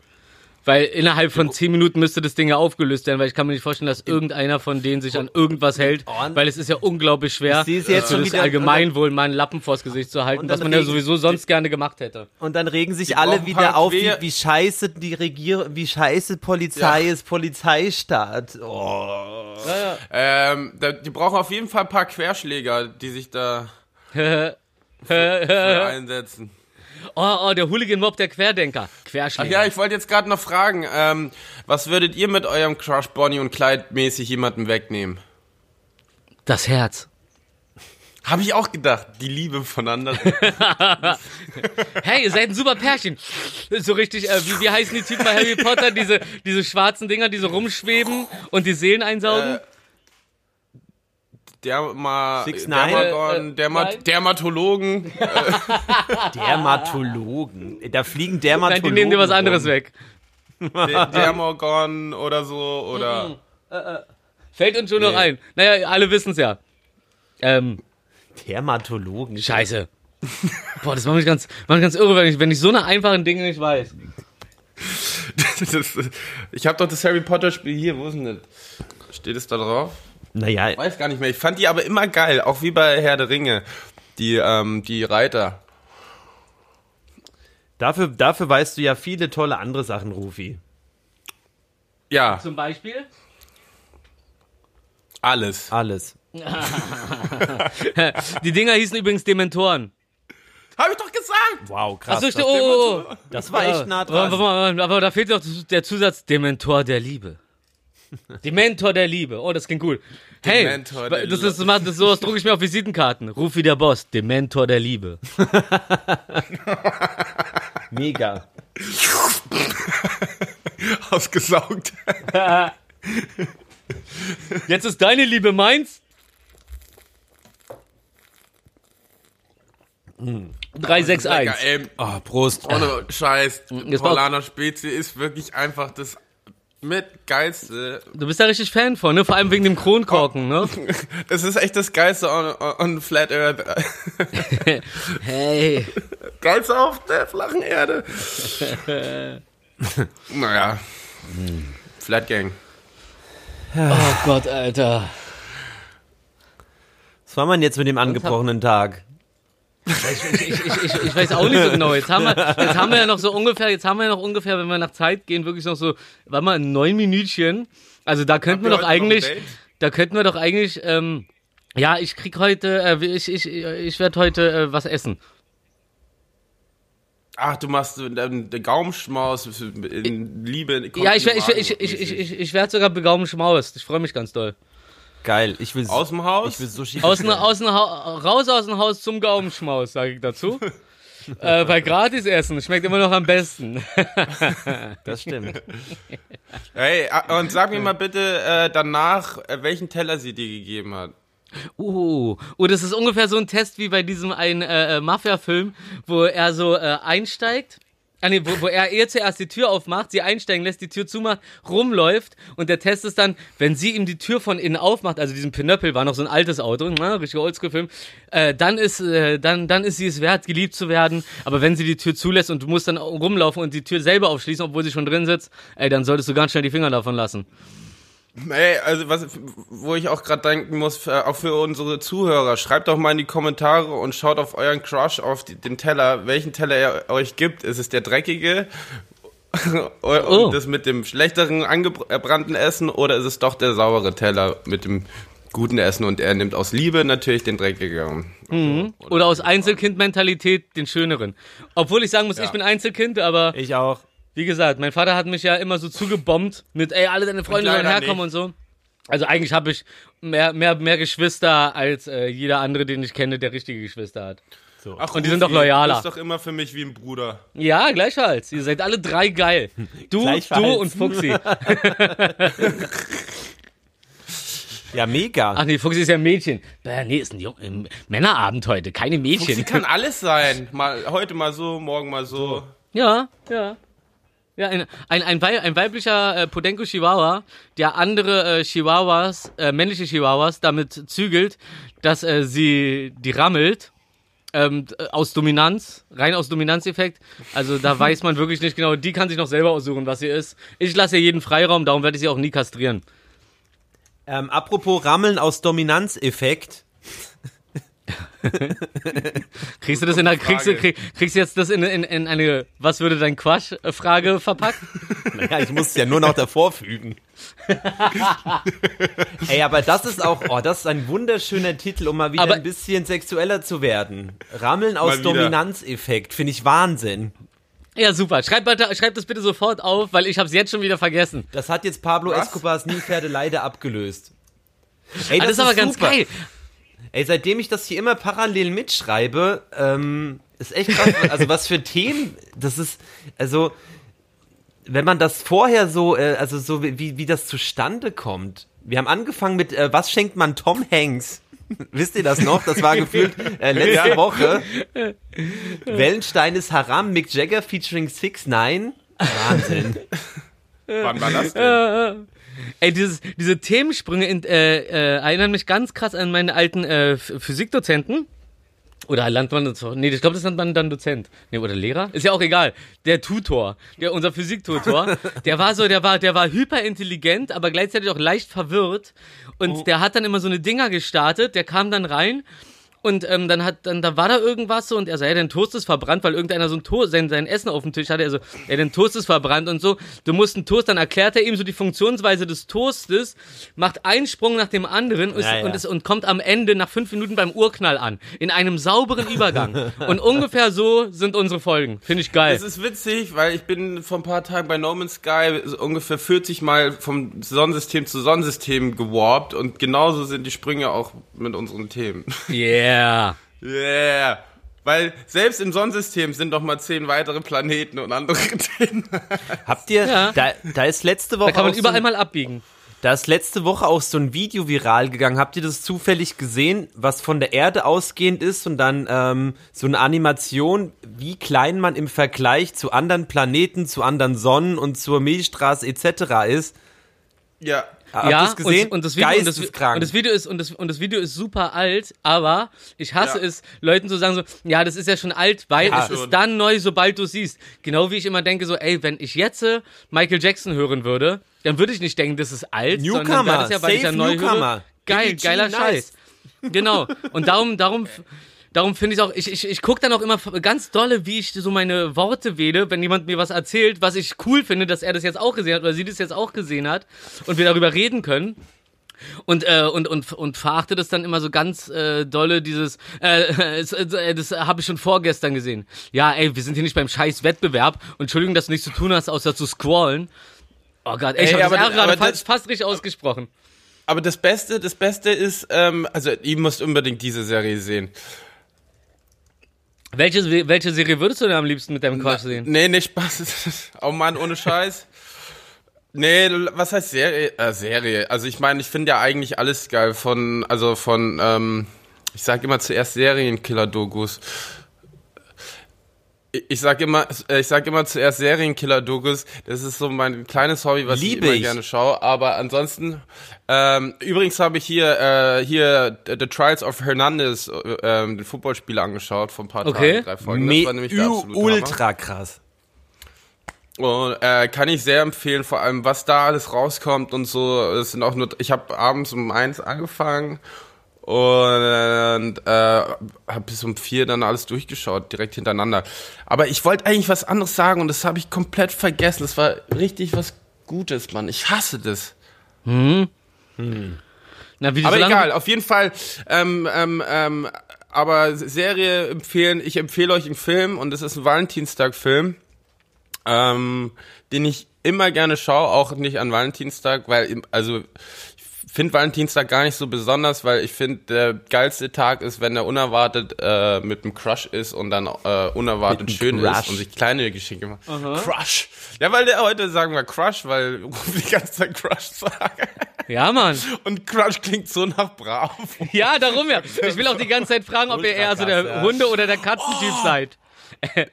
Weil innerhalb von 10 Minuten müsste das Ding ja aufgelöst werden, weil ich kann mir nicht vorstellen, dass irgendeiner von denen sich an irgendwas hält, weil es ist ja unglaublich schwer, Ich sehe es jetzt für schon das wieder- Allgemeinwohl mal einen Lappen vors Gesicht zu halten, Und was man ja regen- sowieso sonst gerne gemacht hätte. Und dann regen sich alle brauchen wieder halt auf, wie, wie scheiße die Regierung, wie scheiße Polizei Ja. ist, Polizeistaat. Oh. Ähm, da, die brauchen auf jeden Fall ein paar Querschläger, die sich da einsetzen. Oh, oh, der Hooligan-Mob, der Querdenker. Ach Querschläger. ja, ich wollte jetzt gerade noch fragen, ähm, was würdet ihr mit eurem Crush Bonnie und Clyde mäßig jemanden wegnehmen? Das Herz. Habe ich auch gedacht, die Liebe voneinander. Hey, ihr seid ein super Pärchen. So richtig, äh, wie, wie heißen die Typen bei Harry Potter? Diese, diese schwarzen Dinger, die so rumschweben und die Seelen einsaugen? Äh, Derma, Six? Dermagon, Äh, äh, Dermat, nein. Dermatologen. Dermatologen. Da fliegen Nein, Dermatologen. die nehmen dir was rum. anderes weg. Der- Dermagon oder so, oder. Fällt uns schon noch Nee. ein. Naja, alle wissen's ja. Ähm, Dermatologen. scheiße. Boah, das macht mich ganz, macht mich ganz irre, wenn ich, wenn ich so eine einfachen Dinge nicht weiß. Das, ich habe doch das Harry Potter Spiel hier, wo ist denn das? Steht es da drauf? Naja, Weiß gar nicht mehr. Ich fand die aber immer geil, auch wie bei Herr der Ringe. Die, ähm, die Reiter. dafür, dafür weißt du ja viele tolle andere Sachen, Rufi. Ja, Zum Beispiel? alles. Alles. Die Dinger hießen übrigens Dementoren. Hab ich doch gesagt! Wow, krass. Achso, das, oh, oh, oh. das war echt nah Aber, dran. aber, aber da fehlt doch der Zusatz Dementor der Liebe. Dementor der Liebe. Oh, das klingt cool. Hey, Dementor der das ist, das, sowas drucke ich mir auf Visitenkarten. Ruf wie der Boss. Dementor der Liebe. Mega. Ausgesaugt. Jetzt ist deine Liebe meins. 361. Lecker, ey, Oh, Prost. ohne Scheiß. Paulaner Spezie ist wirklich einfach das mit geilste. Du bist da richtig Fan von, ne? Vor allem wegen dem Kronkorken, ne? Das ist echt das geilste on, on Flat Earth. Hey. geilste auf der flachen Erde. naja. Flat Gang. Oh Gott, Alter. Was war man jetzt mit dem angebrochenen Tag? Ich, ich, ich, ich, weiß auch nicht so genau. Jetzt haben, wir, jetzt haben wir ja noch so ungefähr, jetzt haben wir ja noch ungefähr, wenn wir nach Zeit gehen, wirklich noch so, warte mal, neun Minütchen. Also da könnten wir Habt doch eigentlich, da könnten wir doch eigentlich, ähm, ja, ich krieg heute, äh, ich, ich, ich werde heute äh, was essen. Ach, du machst äh, den den Gaumenschmaus in Liebe. Ja, ich, ich, ich, ich, ich, ich, ich werde sogar begaumen schmaust. Ich freue mich ganz doll. Geil. Ich will, Aus dem Haus? ich will Sushi. Aus dem, bestellen. aus ha raus aus dem Haus zum Gaumenschmaus, sage ich dazu. äh, bei Gratisessen schmeckt immer noch am besten. Das stimmt. Hey, ah, und sag mir mal bitte äh, danach, äh, welchen Teller sie dir gegeben hat. Uh, oh, das ist ungefähr so ein Test wie bei diesem einen äh, äh, Mafia-Film, wo er so äh, einsteigt. Ah, nee, wo, wo er ihr zuerst die Tür aufmacht, sie einsteigen lässt, die Tür zumacht, rumläuft und der Test ist dann, wenn sie ihm die Tür von innen aufmacht, also diesen Pinöppel war noch so ein altes Auto, ne, richtiger Oldschool-Film, äh, dann ist äh, dann dann ist sie es wert, geliebt zu werden. Aber wenn sie die Tür zulässt und du musst dann rumlaufen und die Tür selber aufschließen, obwohl sie schon drin sitzt, ey, dann solltest du ganz schnell die Finger davon lassen. Ey, also was, wo ich auch gerade denken muss, äh, auch für unsere Zuhörer, schreibt doch mal in die Kommentare und schaut auf euren Crush auf die, den Teller, welchen Teller er euch gibt. Ist es der dreckige und Oh. das mit dem schlechteren angebrannten Essen oder ist es doch der saubere Teller mit dem guten Essen und er nimmt aus Liebe natürlich den dreckigen. Oder aus Einzelkind-Mentalität den schöneren. Obwohl ich sagen muss, ich bin Einzelkind, aber Ich auch. Wie gesagt, mein Vater hat mich ja immer so zugebombt mit, ey, alle deine Freunde sollen herkommen und so. Also eigentlich habe ich mehr, mehr, mehr Geschwister als äh, jeder andere, den ich kenne, der richtige Geschwister hat. Ach, Und die sind doch loyaler. Du bist doch immer für mich wie ein Bruder. Ja, gleichfalls. Ihr seid alle drei geil. Du, du und Fuxi. Ja, mega. Ach nee, Fuxi ist ja ein Mädchen. Äh, nee, ist ein Jung ähm, Männerabend heute, keine Sie Mädchen. kann alles sein. Mal, heute mal so, morgen mal so. Ja, ja. Ja, ein, ein, ein, ein weiblicher äh, Podenco Chihuahua, der andere äh, Chihuahuas, äh, männliche Chihuahuas damit zügelt, dass äh, sie die rammelt. ähm, aus Dominanz, rein aus Dominanzeffekt. Also da weiß man wirklich nicht genau, die kann sich noch selber aussuchen, was sie ist. Ich lasse ihr jeden Freiraum, darum werde ich sie auch nie kastrieren. Ähm, apropos Rammeln aus Dominanzeffekt. Kriegst du das in der, kriegst du, krieg, kriegst du jetzt das in, in, in eine, was würde dein Quatsch-Frage verpackt? Naja, ich muss es ja nur noch davor fügen. Ey, aber das ist auch, oh, das ist ein wunderschöner Titel, um mal wieder Aber- ein bisschen sexueller zu werden. Rammeln aus. Dominanzeffekt, finde ich Wahnsinn. Ja, super. Schreib, bitte, schreib das bitte sofort auf, weil ich habe es jetzt schon wieder vergessen. Das hat jetzt Pablo Was? Escobars Nilpferde leider abgelöst. Ey, Ah, das, ist aber ganz super. geil. Ey, seitdem ich das hier immer parallel mitschreibe, ähm, ist echt krass. Also was für Themen, das ist, also wenn man das vorher so, äh, also so wie, wie das zustande kommt. Wir haben angefangen mit, äh, was schenkt man Tom Hanks? Wisst ihr das noch? Das war gefühlt äh, letzte Woche. Wellenstein ist Haram, Mick Jagger featuring 6 9 Wahnsinn. Wann war das denn? Ey, dieses, diese Themensprünge in, äh, äh, erinnern mich ganz krass an meine alten äh, Ph- Physikdozenten. Oder lernt man das? Nee, ich glaube, das nennt man dann Dozent. Nee, oder Lehrer? Ist ja auch egal. Der Tutor, der, unser Physiktutor, der war so, der war, der war hyperintelligent, aber gleichzeitig auch leicht verwirrt. Und der hat dann immer so eine Dinger gestartet, der kam dann rein und ähm, dann hat dann da war da irgendwas so und er so, ja, dein Toast ist verbrannt, weil irgendeiner so ein Toast, sein, sein Essen auf dem Tisch hatte. Er so, ja, dein Toast ist verbrannt und so. Du musst einen Toast, dann erklärt er ihm so die Funktionsweise des Toastes, macht einen Sprung nach dem anderen und, Ja, ja. und, ist, und kommt am Ende nach fünf Minuten beim Urknall an. In einem sauberen Übergang. und ungefähr so sind unsere Folgen. Finde ich geil. Es ist witzig, weil ich bin vor ein paar Tagen bei No Man's Sky so ungefähr 40 Mal vom Sonnensystem zu Sonnensystem gewarpt und genauso sind die Sprünge auch mit unseren Themen. Yeah. Yeah. Weil selbst im Sonnensystem sind noch mal zehn weitere Planeten und andere Themen. Habt ihr, Ja. da, da ist letzte Woche Da kann man auch so überall ein- mal abbiegen. Da ist letzte Woche auch so ein Video viral gegangen. Habt ihr das zufällig gesehen, was von der Erde ausgehend ist und dann ähm, so eine Animation, wie klein man im Vergleich zu anderen Planeten, zu anderen Sonnen und zur Milchstraße etc. ist? Ja. Habt ja, gesehen? Und, und, das Video, und, das, und das Video ist und das, und das Video ist super alt, aber ich hasse Ja. es, Leuten zu sagen so, ja, das ist ja schon alt, weil Ja, es ist schon. dann neu, sobald du siehst. Genau wie ich immer denke so, ey, wenn ich jetzt äh, Michael Jackson hören würde, dann würde ich nicht denken, das ist alt, sondern Newcomer, wäre das ja, weil ich ja neu höre. Newcomer. Geil, Billie Jean, geiler nice. Scheiß. Genau. Und darum, darum, darum finde ich auch, ich, ich, ich gucke dann auch immer ganz dolle, wie ich so meine Worte wähle, wenn jemand mir was erzählt, was ich cool finde, dass er das jetzt auch gesehen hat oder sie das jetzt auch gesehen hat und wir darüber reden können. Und, äh, und, und, und verachte das dann immer so ganz äh, dolle, dieses, äh, es- äh, das habe ich schon vorgestern gesehen. Ja, ey, wir sind hier nicht beim scheiß Wettbewerb und Entschuldigung, dass du nichts zu tun hast, außer zu squallen. Oh Gott, ey, ich habe das R das- gerade fast, das- fast richtig ausgesprochen. Aber das Beste, das Beste ist, ähm, also ihr müsst unbedingt diese Serie sehen. Welche, welche Serie würdest du denn am liebsten mit deinem Quatsch sehen? Nee, nee, Spaß. oh Mann, ohne Scheiß. Nee, was heißt Serie? Äh, Serie. Also ich meine, ich finde ja eigentlich alles geil von, also von, ähm, ich sag immer zuerst Serienkiller-Dogus. Ich sag immer, ich sag immer zuerst Serienkiller-Dogus. Das ist so mein kleines Hobby, was Liebe ich immer ich. gerne schaue. Aber ansonsten, ähm, übrigens habe ich hier, äh, hier The Trials of Hernandez, äh, ähm, den Footballspieler angeschaut vor ein paar Okay. Tagen, drei Folgen. Me Das war nämlich der absolute Hammer. ultra krass. Und, äh, kann ich sehr empfehlen, vor allem was da alles rauskommt und so. Es sind auch nur, ich habe abends um eins angefangen und äh, habe bis um vier dann alles durchgeschaut, direkt hintereinander. Aber ich wollte eigentlich was anderes sagen und das habe ich komplett vergessen. Das war richtig was Gutes, Mann. Ich hasse das. Na, wie Aber solange- egal, auf jeden Fall. Ähm, ähm, ähm, aber Serie empfehlen, ich empfehle euch einen Film und das ist ein Valentinstag-Film, ähm, den ich immer gerne schaue, auch nicht an Valentinstag, weil, also finde Valentinstag gar nicht so besonders, weil ich finde, der geilste Tag ist, wenn er unerwartet äh, mit einem Crush ist und dann äh, unerwartet schön Crush. ist und sich kleine Geschenke macht. Crush. Ja, weil der heute sagen wir Crush, weil ich die ganze Zeit Crush sage. Ja, Mann. Und Crush klingt so nach brav. Ja, darum ja. Ich will auch die ganze Zeit fragen, ob ihr eher so der. Hunde- oder der Katzentyp seid.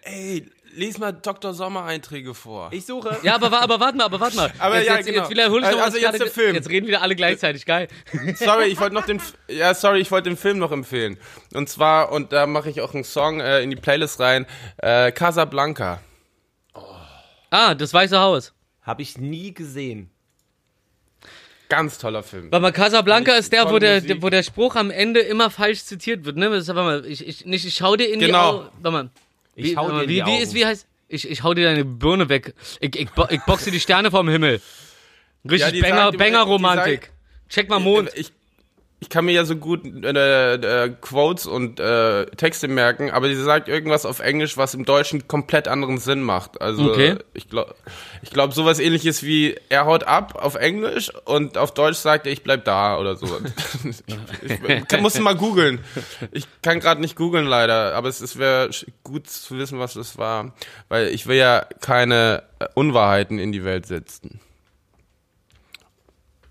Ey, lies mal Dr. Sommer-Einträge vor. Ich suche. Ja, aber, aber warte mal, aber warte mal. Aber jetzt, ja, jetzt, genau. jetzt wiederhole ich noch Also was jetzt gerade der Film. Jetzt reden wieder alle gleichzeitig, geil. Sorry, ich wollte noch den, ja, sorry, ich wollte den Film noch empfehlen. Und zwar, und da mache ich auch einen Song äh, in die Playlist rein, äh, Casablanca. Ah, das Weiße Haus. Habe ich nie gesehen. Ganz toller Film. Warte mal, Casablanca Weil ich ist der, wo der, wo der Spruch am Ende immer falsch zitiert wird, ne? Das ist, warte mal, ich, ich, nicht, ich schau dir in die Genau. Augen. Warte mal. Ich Wie, hau dir wie, die wie ist, wie heißt, ich, ich hau dir deine Birne weg. Ich, ich, ich boxe die Sterne vom Himmel. Richtig die Banger, sagt- die- Banger sagt- Check mal Mond. Ich, ich kann mir ja so gut äh, äh, Quotes und äh, Texte merken, aber sie sagt irgendwas auf Englisch, was im Deutschen komplett anderen Sinn macht. Also Okay. ich glaube, ich glaub, sowas ähnliches wie er haut ab auf Englisch und auf Deutsch sagt er, ich bleib da oder so. ich, ich kann, muss mal googeln. Ich kann gerade nicht googeln leider, aber es, wäre gut zu wissen, was das war, weil ich will ja keine äh, Unwahrheiten in die Welt setzen.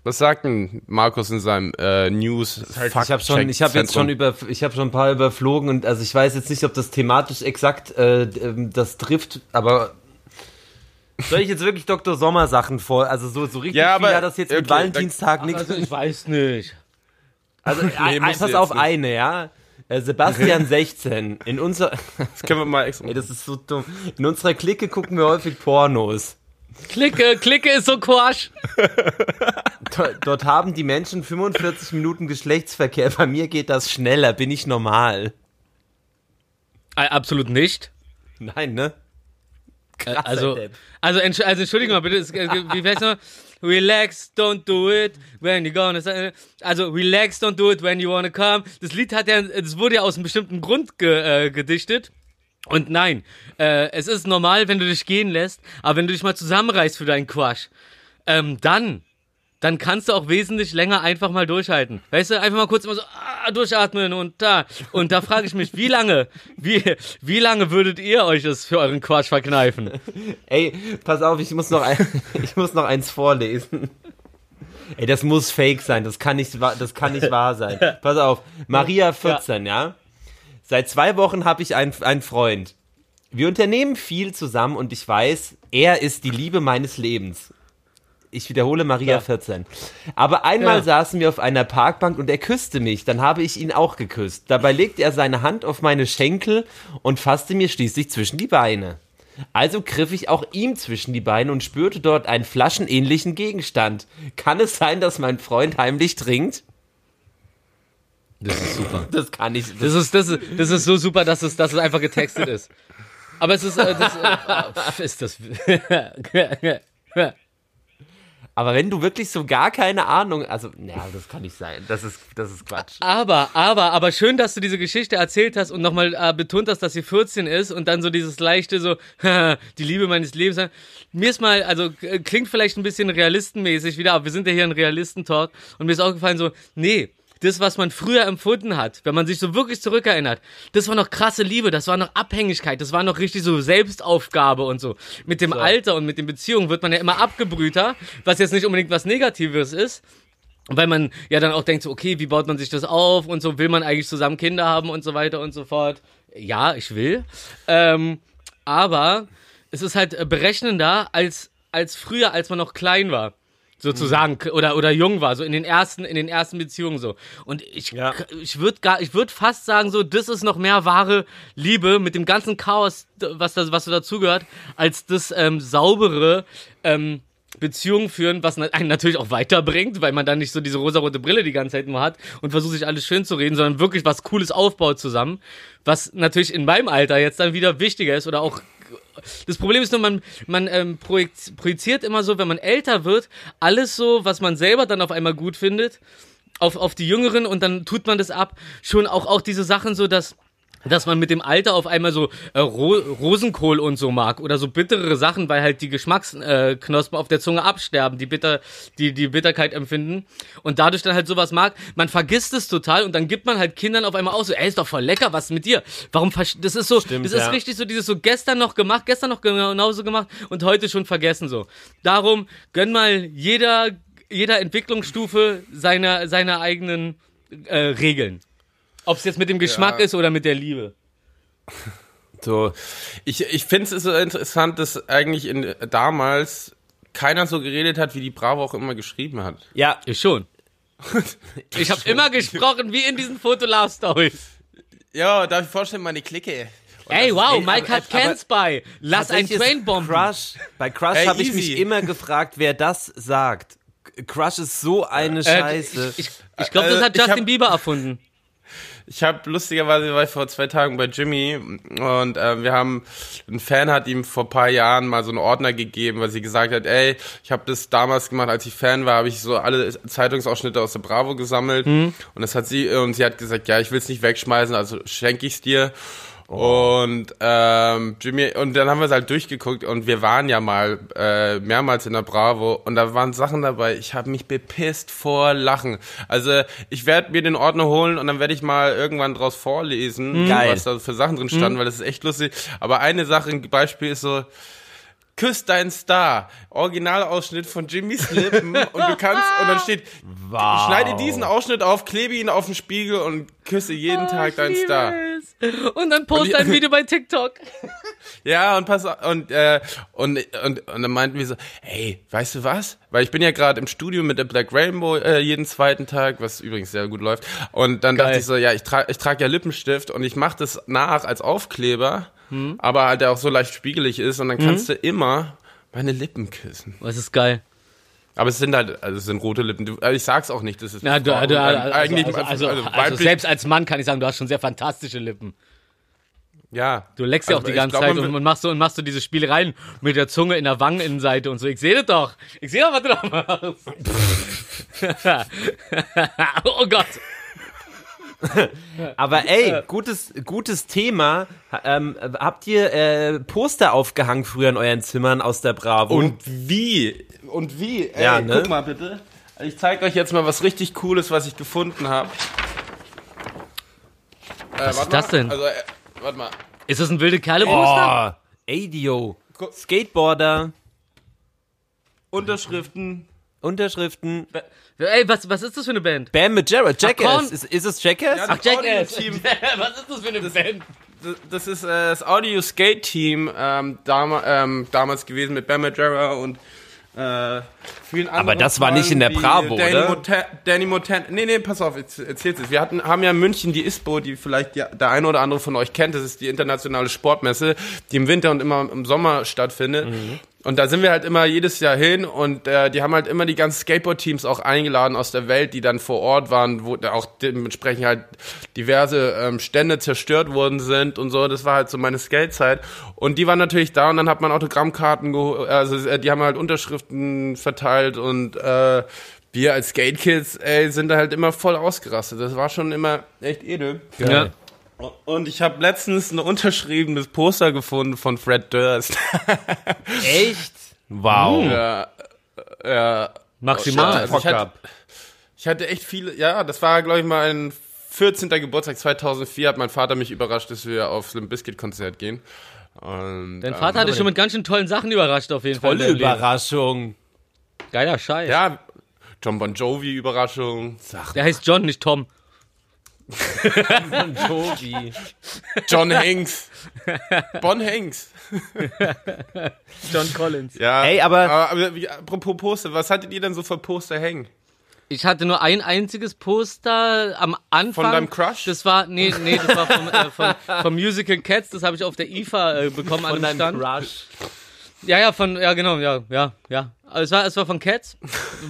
Was sagt denn Markus in seinem äh, News? ich habe schon, ich habe jetzt schon über, ich habe schon ein paar überflogen und also ich weiß jetzt nicht, ob das thematisch exakt äh, ähm, das trifft, aber soll ich jetzt wirklich Dr. Sommer Sachen vor, also so so richtig Ja, viel aber- hat das jetzt mit okay, Valentinstag nichts. Also ich weiß nicht. Also ein, ein, musst du pass auf nicht. eine, ja. Äh, Sebastian 16 in unserer Das können wir mal extra. Ey, das ist so dumm. In unserer Clique gucken wir häufig Pornos. Klicke, Klicke ist so Quatsch. Do- Dort haben die Menschen 45 Minuten Geschlechtsverkehr. Bei mir geht das schneller. Bin ich normal? Äh, absolut nicht. Nein, ne? Äh, Krasser Also, also, entsch also entschuldigung mal bitte, äh, wie heißt noch? Relax, don't do it when you gonna say, also relax, don't do it when you wanna come. Das Lied hat ja, das wurde ja aus einem bestimmten Grund ge, äh, gedichtet. Und nein, äh, es ist normal, wenn du dich gehen lässt, aber wenn du dich mal zusammenreißt für deinen Quatsch, ähm, dann, dann kannst du auch wesentlich länger einfach mal durchhalten. Weißt du, einfach mal kurz immer so ah, durchatmen und da. Und da frage ich mich, wie lange, wie, wie lange würdet ihr euch das für euren Quatsch verkneifen? Ey, pass auf, ich muss noch, ein, ich muss noch eins vorlesen. Ey, das muss fake sein. Das kann nicht, das kann nicht wahr sein. Pass auf. Maria 14, ja. Seit zwei Wochen habe ich einen, einen Freund. Wir unternehmen viel zusammen und ich weiß, er ist die Liebe meines Lebens. Ich wiederhole Maria Ja. 14. Aber einmal Ja. saßen wir auf einer Parkbank und er küsste mich. Dann habe ich ihn auch geküsst. Dabei legte er seine Hand auf meine Schenkel und fasste mir schließlich zwischen die Beine. Also griff ich auch ihm zwischen die Beine und spürte dort einen flaschenähnlichen Gegenstand. Kann es sein, dass mein Freund heimlich trinkt? Das ist super. Das kann ich. Das ist, das ist, das ist so super, dass es, dass es einfach getextet ist. Aber es ist, äh, das, äh, ist das. aber wenn du wirklich so gar keine Ahnung, also, ja, das kann nicht sein. Das ist, das ist Quatsch. Aber, aber, aber schön, dass du diese Geschichte erzählt hast und nochmal äh, betont hast, dass sie 14 ist und dann so dieses leichte, so, die Liebe meines Lebens. Mir ist mal, also klingt vielleicht ein bisschen realistenmäßig wieder, aber wir sind ja hier ein Realistentalk und mir ist aufgefallen so, nee, das, was man früher empfunden hat, wenn man sich so wirklich zurückerinnert, das war noch krasse Liebe, das war noch Abhängigkeit, das war noch richtig so Selbstaufgabe und so. Mit dem Alter und mit den Beziehungen wird man ja immer abgebrühter, was jetzt nicht unbedingt was Negatives ist. Weil man ja dann auch denkt, so, okay, wie baut man sich das auf und so, will man eigentlich zusammen Kinder haben und so weiter und so fort. Ja, ich will. Ähm, aber es ist halt äh, berechnender als, als früher, als man noch klein war. Sozusagen, oder, oder jung war, so in den ersten, in den ersten Beziehungen so. Und ich, Ja. ich würde gar, ich würde fast sagen, so, das ist noch mehr wahre Liebe mit dem ganzen Chaos, was da, was so dazugehört, als das ähm, saubere, ähm, Beziehungen führen, was einen natürlich auch weiterbringt, weil man dann nicht so diese rosarote Brille die ganze Zeit nur hat und versucht sich alles schön zu reden, sondern wirklich was Cooles aufbaut zusammen, was natürlich in meinem Alter jetzt dann wieder wichtiger ist oder auch das Problem ist nur, man, man ähm, projiziert immer so, wenn man älter wird, alles so, was man selber dann auf einmal gut findet, auf, auf die Jüngeren und dann tut man das ab. Schon auch, auch diese Sachen so, dass dass man mit dem Alter auf einmal so äh, Ro Rosenkohl und so mag oder so bittere Sachen, weil halt die Geschmacksknospen äh, auf der Zunge absterben, die bitter die die Bitterkeit empfinden und dadurch dann halt sowas mag. Man vergisst es total und dann gibt man halt Kindern auf einmal auch so, ey, ist doch voll lecker, was ist mit dir? Warum das ist so Stimmt, das ist ja. richtig so dieses so gestern noch gemacht, gestern noch genauso gemacht und heute schon vergessen so. Darum gönn mal jeder jeder Entwicklungsstufe seiner seiner eigenen äh, Regeln. Ob es jetzt mit dem Geschmack Ja. ist oder mit der Liebe. So. Ich, ich finde es so interessant, dass eigentlich in, damals keiner so geredet hat, wie die Bravo auch immer geschrieben hat. Ja, Ich schon. Ich habe immer gesprochen, wie in diesen Fotolove-Stories. Ja, darf ich vorstellen, meine Clique. Und Ey, wow, Mike hat Cans bei. Lass ein Train bomben. Crush. Bei Crush Ey, habe ich mich immer gefragt, wer das sagt. Crush ist so eine Äh, Scheiße. ich ich glaube, das Äh, hat ich Justin hab- Bieber erfunden. Ich habe lustigerweise war ich vor zwei Tagen bei Jimmy und äh, wir haben ein Fan hat ihm vor paar Jahren mal so einen Ordner gegeben, weil sie gesagt hat, ey, ich habe das damals gemacht, als ich Fan war, habe ich so alle Zeitungsausschnitte aus der Bravo gesammelt und das hat sie und sie hat gesagt, ja, ich will es nicht wegschmeißen, also schenke ich's dir. Und ähm, Jimmy und dann haben wir es halt durchgeguckt und wir waren ja mal äh, mehrmals in der Bravo und da waren Sachen dabei. Ich habe mich bepisst vor Lachen. Also ich werde mir den Ordner holen und dann werde ich mal irgendwann draus vorlesen, Geil. was da für Sachen drin standen, weil das ist echt lustig. Aber eine Sache, ein Beispiel ist so. Küss deinen Star. Originalausschnitt von Jimmys Lippen und du kannst, und dann steht, Wow. schneide diesen Ausschnitt auf, klebe ihn auf den Spiegel und küsse jeden Tag deinen Star. Und dann post Und die- ein Video bei TikTok. Ja, und pass auf, und, äh, und, und, und dann meinten wir so, hey, weißt du was? Weil ich bin ja gerade im Studio mit der Black Rainbow äh, jeden zweiten Tag, was übrigens sehr gut läuft. Und dann Geil. dachte ich so, ja, ich trage ich trag ja Lippenstift und ich mache das nach als Aufkleber, Hm. aber halt der auch so leicht spiegelig ist und dann kannst du immer meine Lippen küssen. Was ist geil. Aber es sind halt, also es sind rote Lippen. Du, also ich sag's auch nicht, das ist Na, du, du, ähm, also, eigentlich also, also, also, weiblich- selbst als Mann kann ich sagen, du hast schon sehr fantastische Lippen. ja. Du leckst ja Also auch die ich ganze glaub, Zeit und, und machst so und machst so diese Spielereien mit der Zunge in der Wangeninnenseite und so. Ich sehe das doch. Ich sehe doch, was du da machst. oh Gott. Aber ey, gutes, gutes Thema. Ähm, habt ihr äh, Poster aufgehangen früher in euren Zimmern aus der Bravo? Und wie? Und wie? Ey, Ja, ne? guck mal bitte. Ich zeige euch jetzt mal was richtig Cooles, was ich gefunden habe. Äh, Was ist das denn? Also, äh, warte mal. Ist das ein wilde Kerle-Poster? oh, Adio. Skateboarder, Unterschriften. Unterschriften. Ey, was, was ist das für eine Band? Bam Majera, Jackass. Korn. Ist, ist es Jackass? Ja, Ach, Jackass. Was ist das für eine Band? Das- Das ist äh, das Audio Skate Team ähm, dam ähm, damals gewesen mit Bam Margera und äh, vielen anderen. Aber das war nicht in der Bravo, Danny oder? Mota Danny Montana. Nee, nee, pass auf, jetzt erzähl's es. Wir hatten, haben ja in München die ISPO, die vielleicht ja, der eine oder andere von euch kennt. Das ist die internationale Sportmesse, die im Winter und immer im Sommer stattfindet. Mhm. Und da sind wir halt immer jedes Jahr hin und äh, die haben halt immer die ganzen Skateboard-Teams auch eingeladen aus der Welt, die dann vor Ort waren, wo auch dementsprechend halt diverse ähm, Stände zerstört worden sind und so. Das war halt so meine Skatezeit. Und die waren natürlich da und dann hat man Autogrammkarten geholt, also äh, die haben halt Unterschriften verteilt und äh, wir als Skate Kids, ey, sind da halt immer voll ausgerastet. Das war schon immer echt edel. Ja. Und ich habe letztens ein unterschriebenes Poster gefunden von Fred Durst. Echt? Wow. ja, ja. Maximal. Also ich, hatte, ich hatte echt viele, ja, das war, glaube ich, mein 14. Geburtstag 2004, hat mein Vater mich überrascht, dass wir auf Limp Bizkit Konzert gehen. Und, Dein ähm, Vater hat dich schon mit ganz schön tollen Sachen überrascht, auf jeden Fall. Tolle deinem Leben. Überraschung. Geiler Scheiß. Ja, John Bon Jovi Überraschung. Der heißt John, nicht Tom. Jovi. John Hanks. Bon Hanks. John Collins. Ja. Ey, aber- aber wie, apropos Poster, was hattet ihr denn so für Poster hängen? Ich hatte nur ein einziges Poster am Anfang. Von deinem Crush? Das war, nee, nee, das war vom, äh, vom, vom Musical Cats, das habe ich auf der IFA äh, bekommen an Von dem deinem Stand. Crush. Ja, ja, von, ja, genau, ja, ja, ja. Also es war, es war von Cats.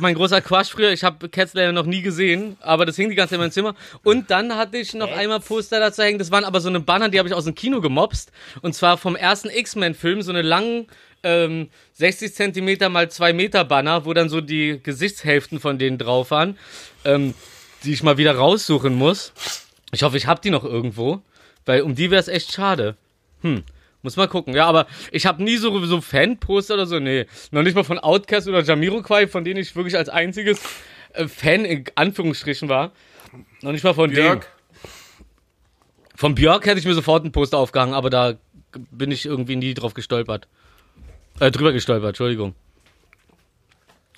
mein großer Crush früher. Ich habe Cats leider noch nie gesehen, aber das hing die ganze Zeit in meinem Zimmer. Und dann hatte ich noch einmal Poster dazu hängen. Das waren aber so eine Banner, die habe ich aus dem Kino gemobst. Und zwar vom ersten X-Men-Film, so eine langen ähm, 60 Zentimeter mal 2 Meter Banner, wo dann so die Gesichtshälften von denen drauf waren, ähm, die ich mal wieder raussuchen muss. Ich hoffe, ich hab die noch irgendwo, weil um die wäre es echt schade. Hm. Muss mal gucken. Ja, aber ich habe nie so, so Fanposter oder so. Nee. Noch nicht mal von Outcast oder Jamiroquai, von denen ich wirklich als einziges äh, Fan in Anführungsstrichen war. Noch nicht mal von denen. Björk? Von Björk hätte ich mir sofort ein Poster aufgehangen, aber da bin ich irgendwie nie drauf gestolpert. Äh, drüber gestolpert, Entschuldigung.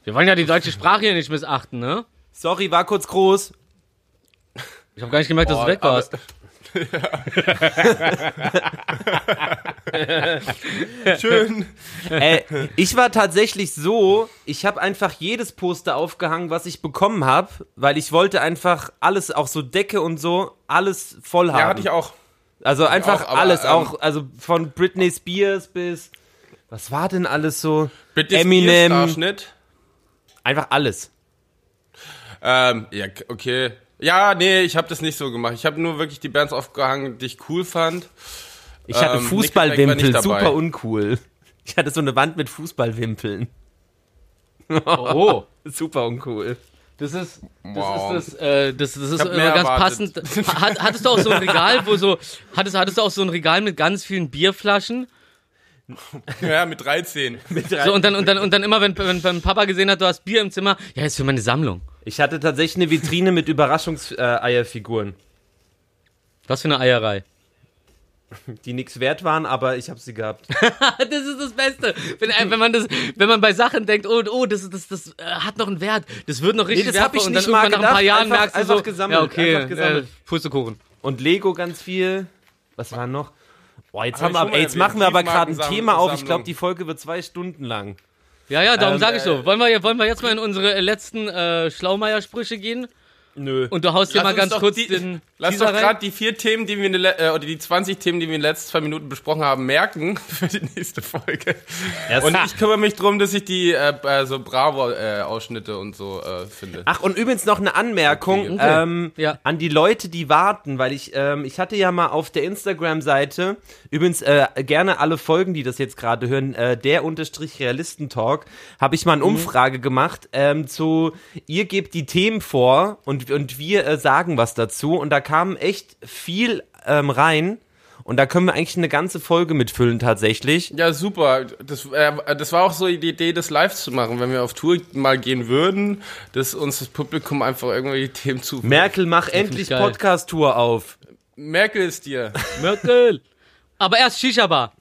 Wir wollen ja die deutsche Sprache hier nicht missachten, ne? Sorry, war kurz groß. Ich habe gar nicht gemerkt, dass du weg warst. Aber- Schön. Äh, ich war tatsächlich so, ich habe einfach jedes Poster aufgehangen, was ich bekommen habe, weil ich wollte einfach alles, auch so Decke und so, alles voll haben. Ja, hatte ich auch. Also einfach auch, aber, alles, ähm, auch, also von Britney Spears bis, was war denn alles so? Britney Eminem, Spears Starschnitt. einfach alles. Ähm, ja, okay. Ja, nee, ich habe das nicht so gemacht. Ich habe nur wirklich die Bands aufgehangen, die ich cool fand. Ich hatte Ähm, Fußballwimpel, super uncool. Ich hatte so eine Wand mit Fußballwimpeln. Oh, Super uncool. das ist, das Wow. ist, das, äh, das, das ist immer ganz erwartet. passend. Hat, hattest du auch so ein Regal, wo so, hattest, hattest du auch so ein Regal mit ganz vielen Bierflaschen? Ja, mit 13. So, und dann, und dann, und dann immer, wenn, wenn, wenn Papa gesehen hat, du hast Bier im Zimmer, ja, ist für meine Sammlung. Ich hatte tatsächlich eine Vitrine mit Überraschungseierfiguren, Was für eine Eierei. die nichts wert waren, aber ich habe sie gehabt. das ist das Beste. Wenn, äh, wenn man das, wenn man bei Sachen denkt, oh, oh, das, das, das äh, hat noch einen Wert, das wird noch richtig das hab wertvoll ich und dann nicht mal irgendwann nach ein paar gedacht. Jahren Einfach- merkst du einfach so, gesammelt, ja, okay, einfach gesammelt. Äh, Pustekuchen. Und Lego ganz viel. Was war noch? Boah, jetzt, Hab haben wir, ey, jetzt machen wir aber gerade ein Thema auf. Ich glaube, die Folge wird zwei Stunden lang. Ja, ja, darum Ähm, sage ich so. Wollen wir, wollen wir jetzt mal in unsere äh, letzten äh, Schlaumeier-Sprüche gehen? Nö. Und du haust hier Lass mal ganz kurz die, den Lass doch gerade die vier Themen, die wir in le- äh, oder die 20 Themen, die wir in den letzten zwei Minuten besprochen haben, merken für die nächste Folge. Erst- Und ich kümmere mich drum, dass ich die äh, äh, so Bravo-Ausschnitte und so äh, finde. Ach, und übrigens noch eine Anmerkung Okay. ähm, Ja. an die Leute, die warten, weil ich, ähm, ich hatte ja mal auf der Instagram-Seite, übrigens äh, gerne alle Folgen, die das jetzt gerade hören, äh, der unterstrich Realistentalk, habe ich mal Mhm. eine Umfrage gemacht ähm, zu, ihr gebt die Themen vor und, und wir äh, sagen was dazu und da kam echt viel ähm, rein. Und da können wir eigentlich eine ganze Folge mitfüllen tatsächlich. Ja, super. Das, äh, das war auch so die Idee, das live zu machen, wenn wir auf Tour mal gehen würden, dass uns das Publikum einfach irgendwelche Themen zu. Merkel, mach ich endlich. Podcast-Tour auf. Merkel ist dir. Merkel. Aber erst Shisha-Bar.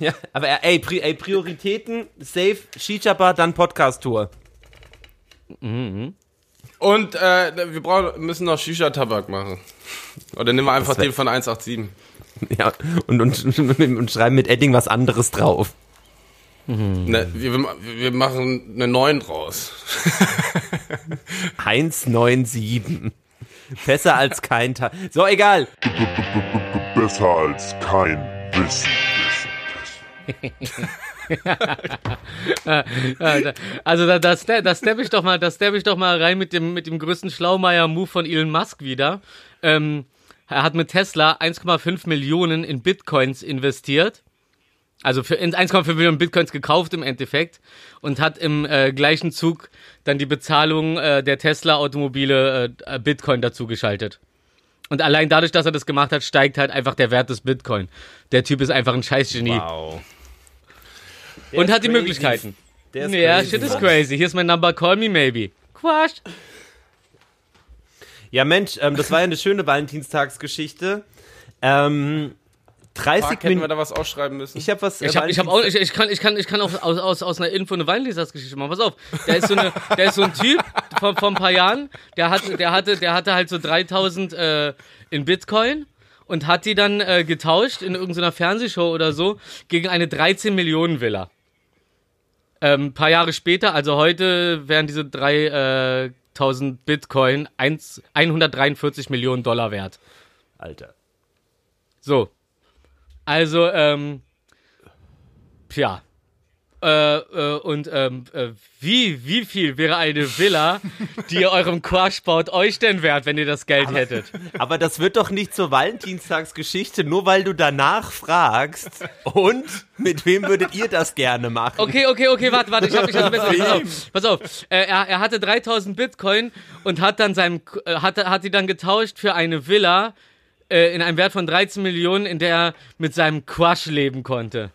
Ja, aber ey, Pri ey Prioritäten, safe, Shisha-Bar, dann Podcast-Tour. Und äh, wir brauchen, müssen noch Shisha-Tabak machen. Oder nehmen wir einfach den von 187. Ja, und, und, und schreiben mit Edding was anderes drauf. Ne, wir, wir machen eine 9 draus. 197. Besser als kein Tag. So, egal. Besser als kein Wissen. Also da, da, da steppe ich doch mal, da steppe ich doch mal rein mit dem, mit dem größten Schlaumeier-Move von Elon Musk wieder. Ähm, er hat mit Tesla 1,5 Millionen in Bitcoins investiert. Also für in 1,5 Millionen Bitcoins gekauft im Endeffekt und hat im äh, gleichen Zug dann die Bezahlung äh, der Tesla-Automobile äh, Bitcoin dazu geschaltet. Und allein dadurch, dass er das gemacht hat, steigt halt einfach der Wert des Bitcoin. Der Typ ist einfach ein Scheißgenie Wow. Und hat die Möglichkeiten. Der ist Ja, crazy. shit is crazy. Here's my number, call me maybe. Quatsch. Ja, Mensch, ähm, das war ja eine schöne Valentinstagsgeschichte. Ähm, 30 Mark, hätten wir Minuten. da was ausschreiben müssen? Ich habe was. äh, Ich, hab, ich, hab auch, ich, ich kann, ich kann, ich kann auch aus, aus, aus einer Info eine Weinlesersgeschichte machen. Pass auf, der ist so, eine, der ist so ein Typ vor, vor ein paar Jahren, der, hat, der, hatte, der hatte halt so 3000 äh, in Bitcoin und hat die dann äh, getauscht in irgendeiner Fernsehshow oder so gegen eine 13 Millionen Villa. Ähm, ein paar Jahre später, also heute, wären diese 3000 Bitcoin 1, 143 Millionen Dollar wert. Alter. So. Also, ähm, tja. Äh, äh, und ähm, äh, wie, wie viel wäre eine Villa, die ihr eurem Quatsch baut, euch denn wert, wenn ihr das Geld hättet? Aber das wird doch nicht zur Valentinstagsgeschichte, nur weil du danach fragst. Und mit wem würdet ihr das gerne machen? Okay, okay, okay, warte, warte, ich hab, ich hab besser. Pass auf, pass auf. Äh, er, er hatte 3000 Bitcoin und hat dann seinem, äh, hat, hat die dann getauscht für eine Villa in einem Wert von 13 Millionen, in der er mit seinem Quatsch leben konnte.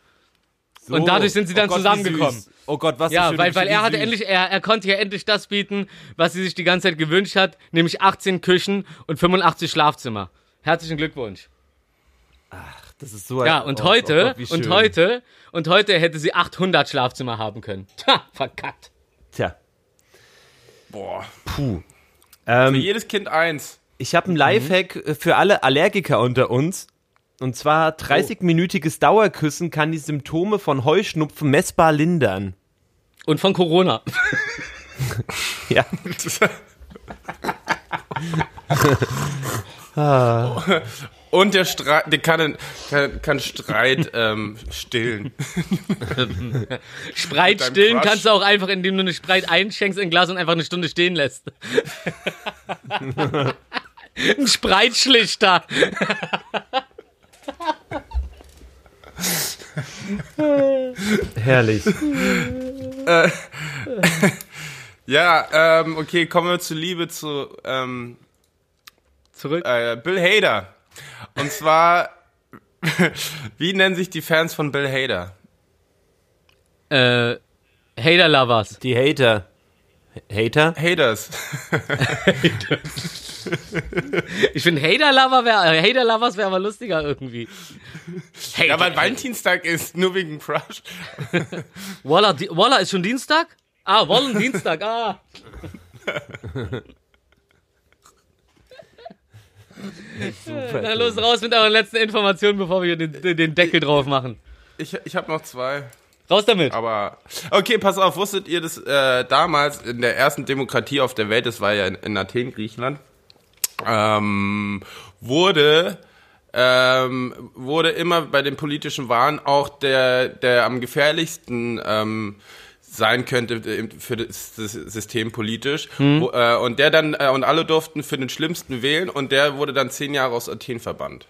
So. und dadurch sind sie dann oh Gott, zusammengekommen. süß. Oh Gott, was Ja, eine weil, weil er hatte wie endlich, er, er konnte ja endlich das bieten, was sie sich die ganze Zeit gewünscht hat, nämlich 18 Küchen und 85 Schlafzimmer. Herzlichen Glückwunsch. süß. Das ist so Ja, ein- und oh, heute, oh Gott, wie und heute, und heute hätte sie 800 Schlafzimmer haben können. Ha, verkackt. Tja. Boah. Puh. Für Ähm, jedes Kind eins. Ich habe einen Lifehack äh, für alle Allergiker unter uns. Und zwar 30-minütiges Dauerküssen kann die Symptome von Heuschnupfen messbar lindern. Und von Corona. Ja. Und der Streit, der kann, kann, kann Streit ähm, stillen. Deinem stillen Crush. kannst du auch einfach, indem du eine Spreit einschenkst in ein Glas und einfach eine Stunde stehen lässt. ein Spreitschlichter. Herrlich. Ja, ähm, okay, kommen wir zu Liebe zu ähm, Zurück. äh, Bill Hader. Und zwar, wie nennen sich die Fans von Bill Hader? Äh, Hater Lovers. Die Hater. Hater? Haters. Ich finde Hater Lover wäre, äh, Hater Lovers wäre aber lustiger irgendwie. Hater, Ja, weil Valentinstag ist nur wegen Crush. Walla, di- Walla ist schon Dienstag? Ah, Wallen Dienstag, ah. Na los, raus mit euren letzten Informationen, bevor wir den, den- den Deckel drauf machen. Ich, ich habe noch zwei. Raus damit. Aber okay, pass auf, wusstet ihr das äh, damals in der ersten Demokratie auf der Welt, das war ja in, in Athen, Griechenland, ähm, wurde ähm, wurde immer bei den politischen Wahlen auch der der am gefährlichsten ähm, sein könnte für das, System politisch wo, äh, und der dann äh, und alle durften für den schlimmsten wählen und der wurde dann zehn Jahre aus Athen verbannt.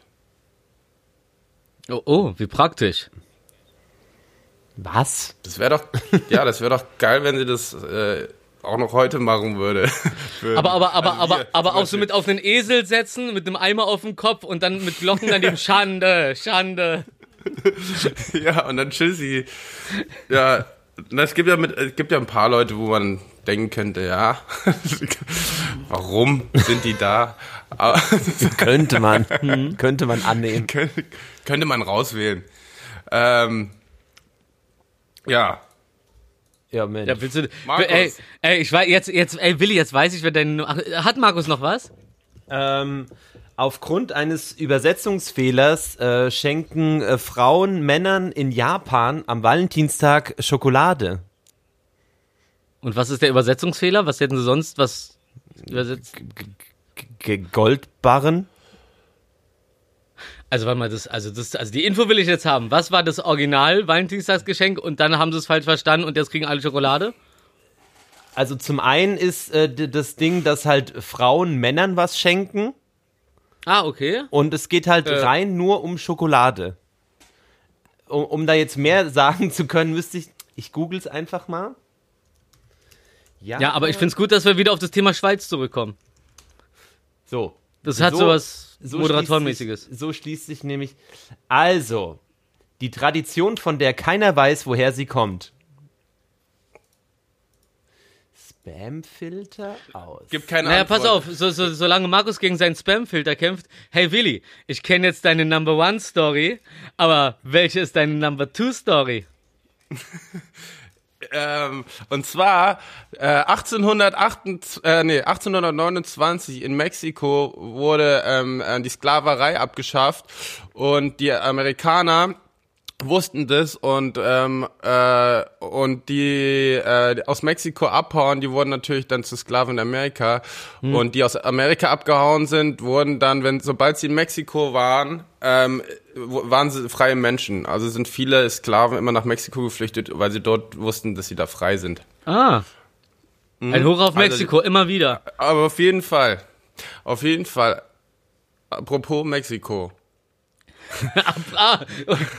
Oh, oh, wie praktisch. Was? Das wäre doch ja, das wäre doch geil, wenn sie das äh, auch noch heute machen würde. Aber, aber, aber, Also aber, wir aber auch so mit auf einen Esel setzen, mit einem Eimer auf dem Kopf und dann mit Glocken daneben Schande, Schande. Ja, und dann Chizzy. Ja, na, es gibt ja mit, es gibt ja ein paar Leute, wo man denken könnte, ja, warum sind die da? Könnte man. könnte man annehmen. könnte, könnte man rauswählen. Ähm, ja, Ja, Mensch. Ja, willst du, Markus. ey, ey, ich weiß, jetzt, jetzt, ey, Willi, jetzt weiß ich, wer dein, ach, hat Markus noch was? Ähm, aufgrund eines Übersetzungsfehlers äh, schenken äh, Frauen Männern in Japan am Valentinstag Schokolade. Und was ist der Übersetzungsfehler? Was hätten sie sonst, was übersetzt? G Goldbarren? Also, warte mal, das, also, das, also die Info will ich jetzt haben. Was war das Original Valentinstagsgeschenk und dann haben sie es falsch verstanden und jetzt kriegen alle Schokolade? Also zum einen ist äh, das Ding, dass halt Frauen Männern was schenken Ah, okay. und es geht halt Äh. rein nur um Schokolade. Um, um da jetzt mehr sagen zu können, müsste ich, ich google es einfach mal. Ja, aber ich find's gut, dass wir wieder auf das Thema Schweiz zurückkommen. so. Das hat So- sowas so Moderatorenmäßiges. Schließt sich, so schließt sich nämlich. Also, die Tradition, von der keiner weiß, woher sie kommt. Spamfilter aus. gibt keine Naja, Antwort. pass auf, so, so, solange Markus gegen seinen Spamfilter kämpft, hey Willi, ich kenne jetzt deine Number One Story, aber welche ist deine Number Two Story? Ähm, und zwar äh, 1828, äh, nee, 1829 in Mexiko wurde ähm, äh, die Sklaverei abgeschafft und die Amerikaner wussten das und ähm, äh, und die äh, aus Mexiko abhauen, die wurden natürlich dann zu Sklaven in Amerika und die aus Amerika abgehauen sind, wurden dann, wenn sobald sie in Mexiko waren, ähm, waren sie freie Menschen. Also sind viele Sklaven immer nach Mexiko geflüchtet, weil sie dort wussten, dass sie da frei sind. Ah. Ein Hoch auf Mexiko, immer wieder. Aber auf jeden Fall, auf jeden Fall. Apropos Mexiko. Ah,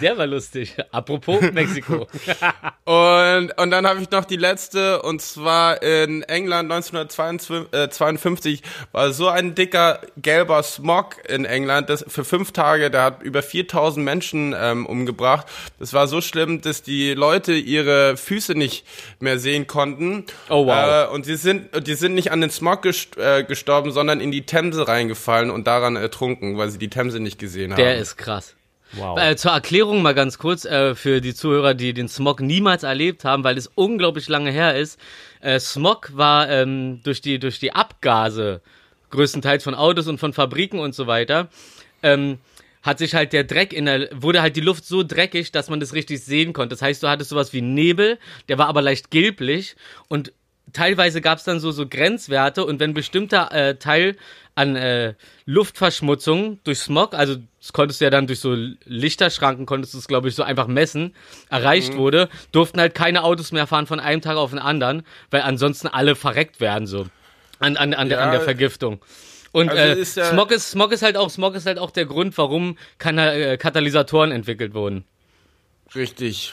der war lustig. Apropos Mexiko. Und, und dann habe ich noch die letzte, und zwar in England 1952 war so ein dicker gelber Smog in England, das für fünf Tage, der hat über 4000 Menschen ähm, umgebracht. Das war so schlimm, dass die Leute ihre Füße nicht mehr sehen konnten. Oh, wow. Äh, und die sind, die sind nicht an den Smog gest äh, gestorben, sondern in die Themse reingefallen und daran ertrunken, weil sie die Themse nicht gesehen haben. Der ist krass. Wow. Äh, zur Erklärung mal ganz kurz äh, für die Zuhörer, die den Smog niemals erlebt haben, weil es unglaublich lange her ist. Äh, Smog war ähm, durch die durch die Abgase größtenteils von Autos und von Fabriken und so weiter, ähm, hat sich halt der Dreck in der, wurde halt die Luft so dreckig, dass man das richtig sehen konnte. Das heißt, du hattest sowas wie Nebel, der war aber leicht gelblich und teilweise gab es dann so, so Grenzwerte und wenn bestimmter äh, Teil an äh, Luftverschmutzung durch Smog, also das konntest du ja dann durch so Lichterschranken, konntest du es glaube ich so einfach messen, erreicht wurde, durften halt keine Autos mehr fahren von einem Tag auf den anderen, weil ansonsten alle verreckt werden so an, an, an, der, an der Ja. Vergiftung. Und Also äh, ist ja- Smog, ist, Smog ist halt auch Smog ist halt auch der Grund, warum Kana äh, Katalysatoren entwickelt wurden. Richtig.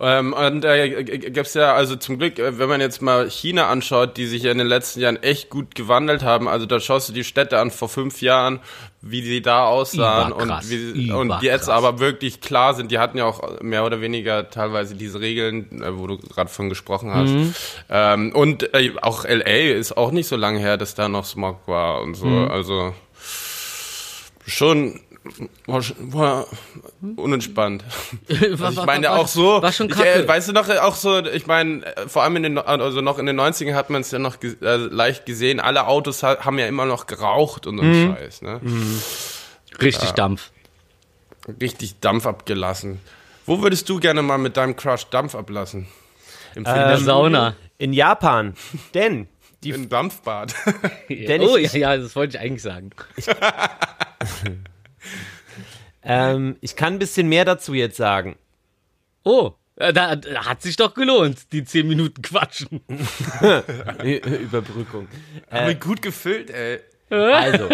Ähm, und äh, gibt's ja, also zum Glück, äh, wenn man jetzt mal China anschaut, die sich ja in den letzten Jahren echt gut gewandelt haben, also da schaust du die Städte an vor fünf Jahren, wie sie da aussahen Überkrass, und wie und überkrass. jetzt aber wirklich klar sind, die hatten ja auch mehr oder weniger teilweise diese Regeln, äh, wo du gerade von gesprochen hast. Mhm. Ähm, und äh, auch LA ist auch nicht so lange her, dass da noch Smog war und so, Mhm. also schon war, unentspannt. Also ich meine auch so, War schon ich, kacke. äh, weißt du noch, äh, auch so, ich meine, äh, vor allem in den, also noch in den 90ern hat man es ja noch ge äh, leicht gesehen, alle Autos ha haben ja immer noch geraucht und so Mhm. ein Scheiß, ne? Richtig Dampf. Richtig Dampf abgelassen. Wo würdest du gerne mal mit deinem Crush Dampf ablassen? Im, In der Ähm, Sauna. In Japan. Denn die Im Dampfbad. Denn oh, ich- ja, ja, das wollte ich eigentlich sagen. Ähm, ich kann ein bisschen mehr dazu jetzt sagen. Oh, äh, da, da hat sich doch gelohnt, die 10 Minuten quatschen. Überbrückung. Aber gut gefüllt, ey. Also,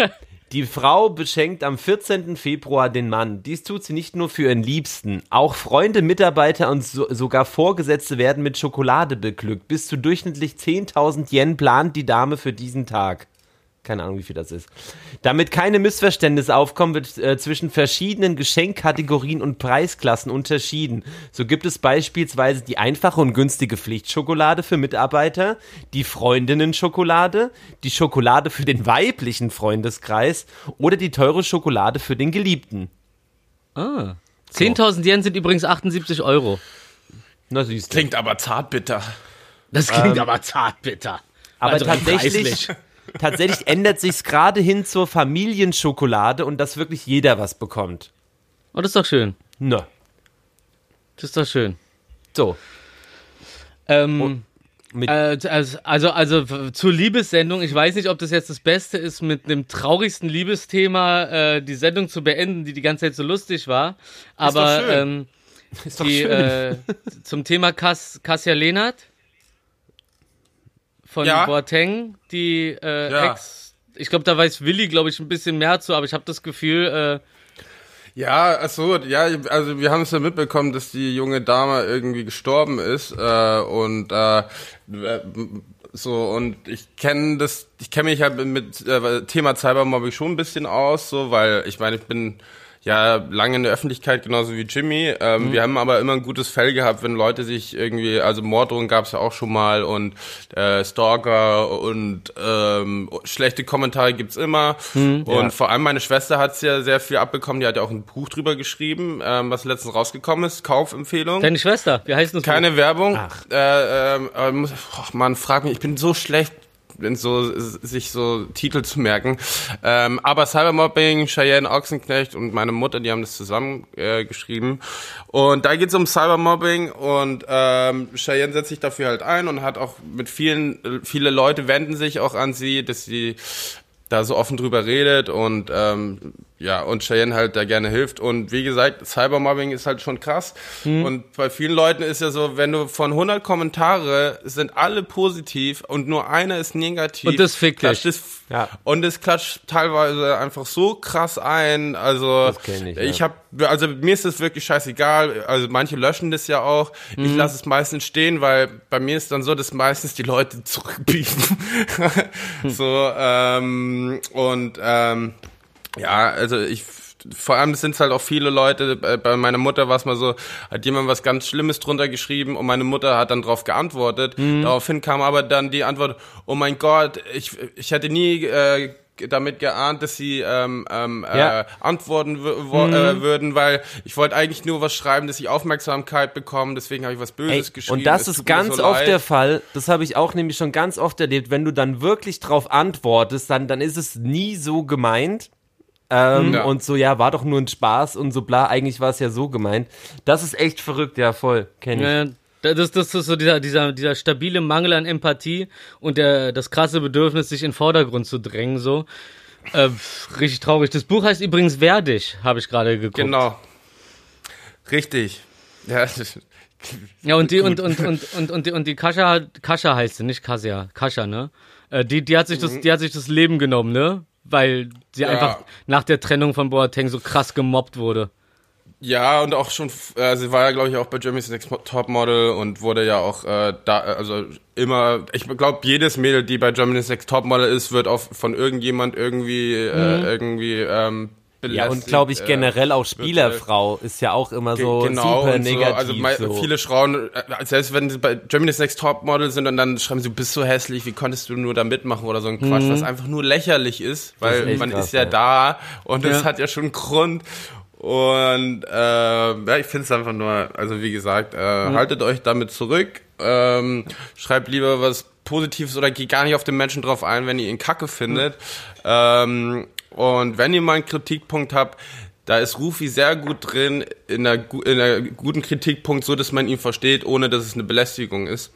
die Frau beschenkt am 14. Februar den Mann. Dies tut sie nicht nur für ihren Liebsten. Auch Freunde, Mitarbeiter und so, sogar Vorgesetzte werden mit Schokolade beglückt. Bis zu durchschnittlich 10.000 Yen plant die Dame für diesen Tag. Keine Ahnung, wie viel das ist. Damit keine Missverständnisse aufkommen, wird äh, zwischen verschiedenen Geschenkkategorien und Preisklassen unterschieden. So gibt es beispielsweise die einfache und günstige Pflichtschokolade für Mitarbeiter, die Freundinnen-Schokolade, die Schokolade für den weiblichen Freundeskreis oder die teure Schokolade für den Geliebten. Ah. 10.000 Yen sind übrigens 78 Euro. Na siehst du. Klingt aber zartbitter. Das klingt aber zartbitter. Aber Also tatsächlich, preislich. Tatsächlich ändert sich's gerade hin zur Familienschokolade und dass wirklich jeder was bekommt. Oh, das ist doch schön. Na, Das ist doch schön. so. Ähm, Mit, äh, also, also, zur Liebessendung, ich weiß nicht, ob das jetzt das Beste ist, mit dem traurigsten Liebesthema äh, die Sendung zu beenden, die die ganze Zeit so lustig war. Aber schön. ähm, ist doch die, schön. äh, zum Thema Kass, Kassia Lehnert von Ja. Boateng, die äh, Ja. Ex. Ich glaube, da weiß Willi, glaube ich, ein bisschen mehr zu, aber ich habe das Gefühl, äh, Ja, ach so, ja, also wir haben es ja mitbekommen, dass die junge Dame irgendwie gestorben ist äh, und äh, so und ich kenne das, ich kenne mich halt mit äh, Thema Cybermobbing schon ein bisschen aus, so weil ich meine, ich bin ja lange in der Öffentlichkeit genauso wie Jimmy. Ähm, Wir haben aber immer ein gutes Fell gehabt, wenn Leute sich irgendwie, also Morddrohungen gab es ja auch schon mal und äh, Stalker und ähm, schlechte Kommentare gibt's immer. und vor allem meine Schwester hat's ja sehr viel abbekommen. Die hat ja auch ein Buch drüber geschrieben, ähm, was letztens rausgekommen ist. Kaufempfehlung. deine Schwester, wie heißt das? Keine Werbung. Äh, ähm, äh, muss, ach man, frag mich, ich bin so schlecht, wenn so sich so Titel zu merken. Ähm, aber Cybermobbing, Cheyenne Ochsenknecht und meine Mutter, die haben das zusammen äh, geschrieben. Und da geht's um Cybermobbing und ähm, Cheyenne setzt sich dafür halt ein und hat auch mit vielen, viele Leute wenden sich auch an sie, dass sie da so offen drüber redet und ähm, ja, und Cheyenne halt da gerne hilft. Und wie gesagt, Cybermobbing ist halt schon krass. Und bei vielen Leuten ist ja so, wenn du von 100 Kommentare sind alle positiv und nur einer ist negativ. Und das fickt dich. es, Ja. Und es klatscht teilweise einfach so krass ein. Also Das ich, ich ja. habe, also mir ist das wirklich scheißegal. Also manche löschen das ja auch. Ich Mhm. lasse es meistens stehen, weil bei mir ist dann so, dass meistens die Leute zurückbieten. so ähm, und ähm, ja, also ich vor allem sind es halt auch viele Leute, bei, meiner Mutter war es mal so, hat jemand was ganz Schlimmes drunter geschrieben und meine Mutter hat dann drauf geantwortet. Daraufhin kam aber dann die Antwort, oh mein Gott, ich, ich hätte nie äh, damit geahnt, dass sie ähm, ähm, Ja. äh, antworten wo, äh, würden, weil ich wollte eigentlich nur was schreiben, dass ich Aufmerksamkeit bekomme, deswegen habe ich was Ey, Böses geschrieben. und das Es ist ganz so oft leid. der Fall. Das habe ich auch nämlich schon ganz oft erlebt. Wenn du dann wirklich drauf antwortest, dann, dann ist es nie so gemeint. Ähm, Ja. Und so, ja, war doch nur ein Spaß und so bla. Eigentlich war es ja so gemeint. Das ist echt verrückt, ja, voll. Kenn ich. Ja, das, das ist so dieser, dieser, dieser stabile Mangel an Empathie und der, das krasse Bedürfnis, sich in den Vordergrund zu drängen, so. Äh, richtig traurig. Das Buch heißt übrigens Wer dich, habe ich gerade geguckt. Genau. Richtig. Ja, Ja, und die, und, und, und, und, und die, und die Kascha, Kascha heißt sie, nicht Kasia, Kascha, ne? Äh, die, die hat sich das, die hat sich das Leben genommen, ne? Weil sie Ja. einfach nach der Trennung von Boateng so krass gemobbt wurde. Ja, und auch schon, äh, sie war ja, glaube ich, auch bei Jeremy's Next Topmodel und wurde ja auch äh, da, also immer, ich glaube, jedes Mädel, die bei Germany's Next Topmodel ist, wird auch von irgendjemand irgendwie, äh, irgendwie ähm, belästigt. Ja, und glaube ich äh, generell auch wird, äh, Spielerfrau ist ja auch immer so genau, super und so, negativ. also mei- so. viele Frauen, äh, selbst wenn sie bei Germany's Next Topmodel sind und dann schreiben sie, du bist so hässlich, wie konntest du nur da mitmachen oder so ein Quatsch, was einfach nur lächerlich ist, weil ist man krass, ist ja, ja. da und es Ja. hat ja schon einen Grund. Und äh, ja, ich finde es einfach nur, also wie gesagt, äh, haltet euch damit zurück, ähm, schreibt lieber was Positives oder geht gar nicht auf den Menschen drauf ein, wenn ihr ihn kacke findet. Ähm, und wenn ihr mal einen Kritikpunkt habt, da ist Rufi sehr gut drin in einer, in einer guten Kritikpunkt, so dass man ihn versteht, ohne dass es eine Belästigung ist,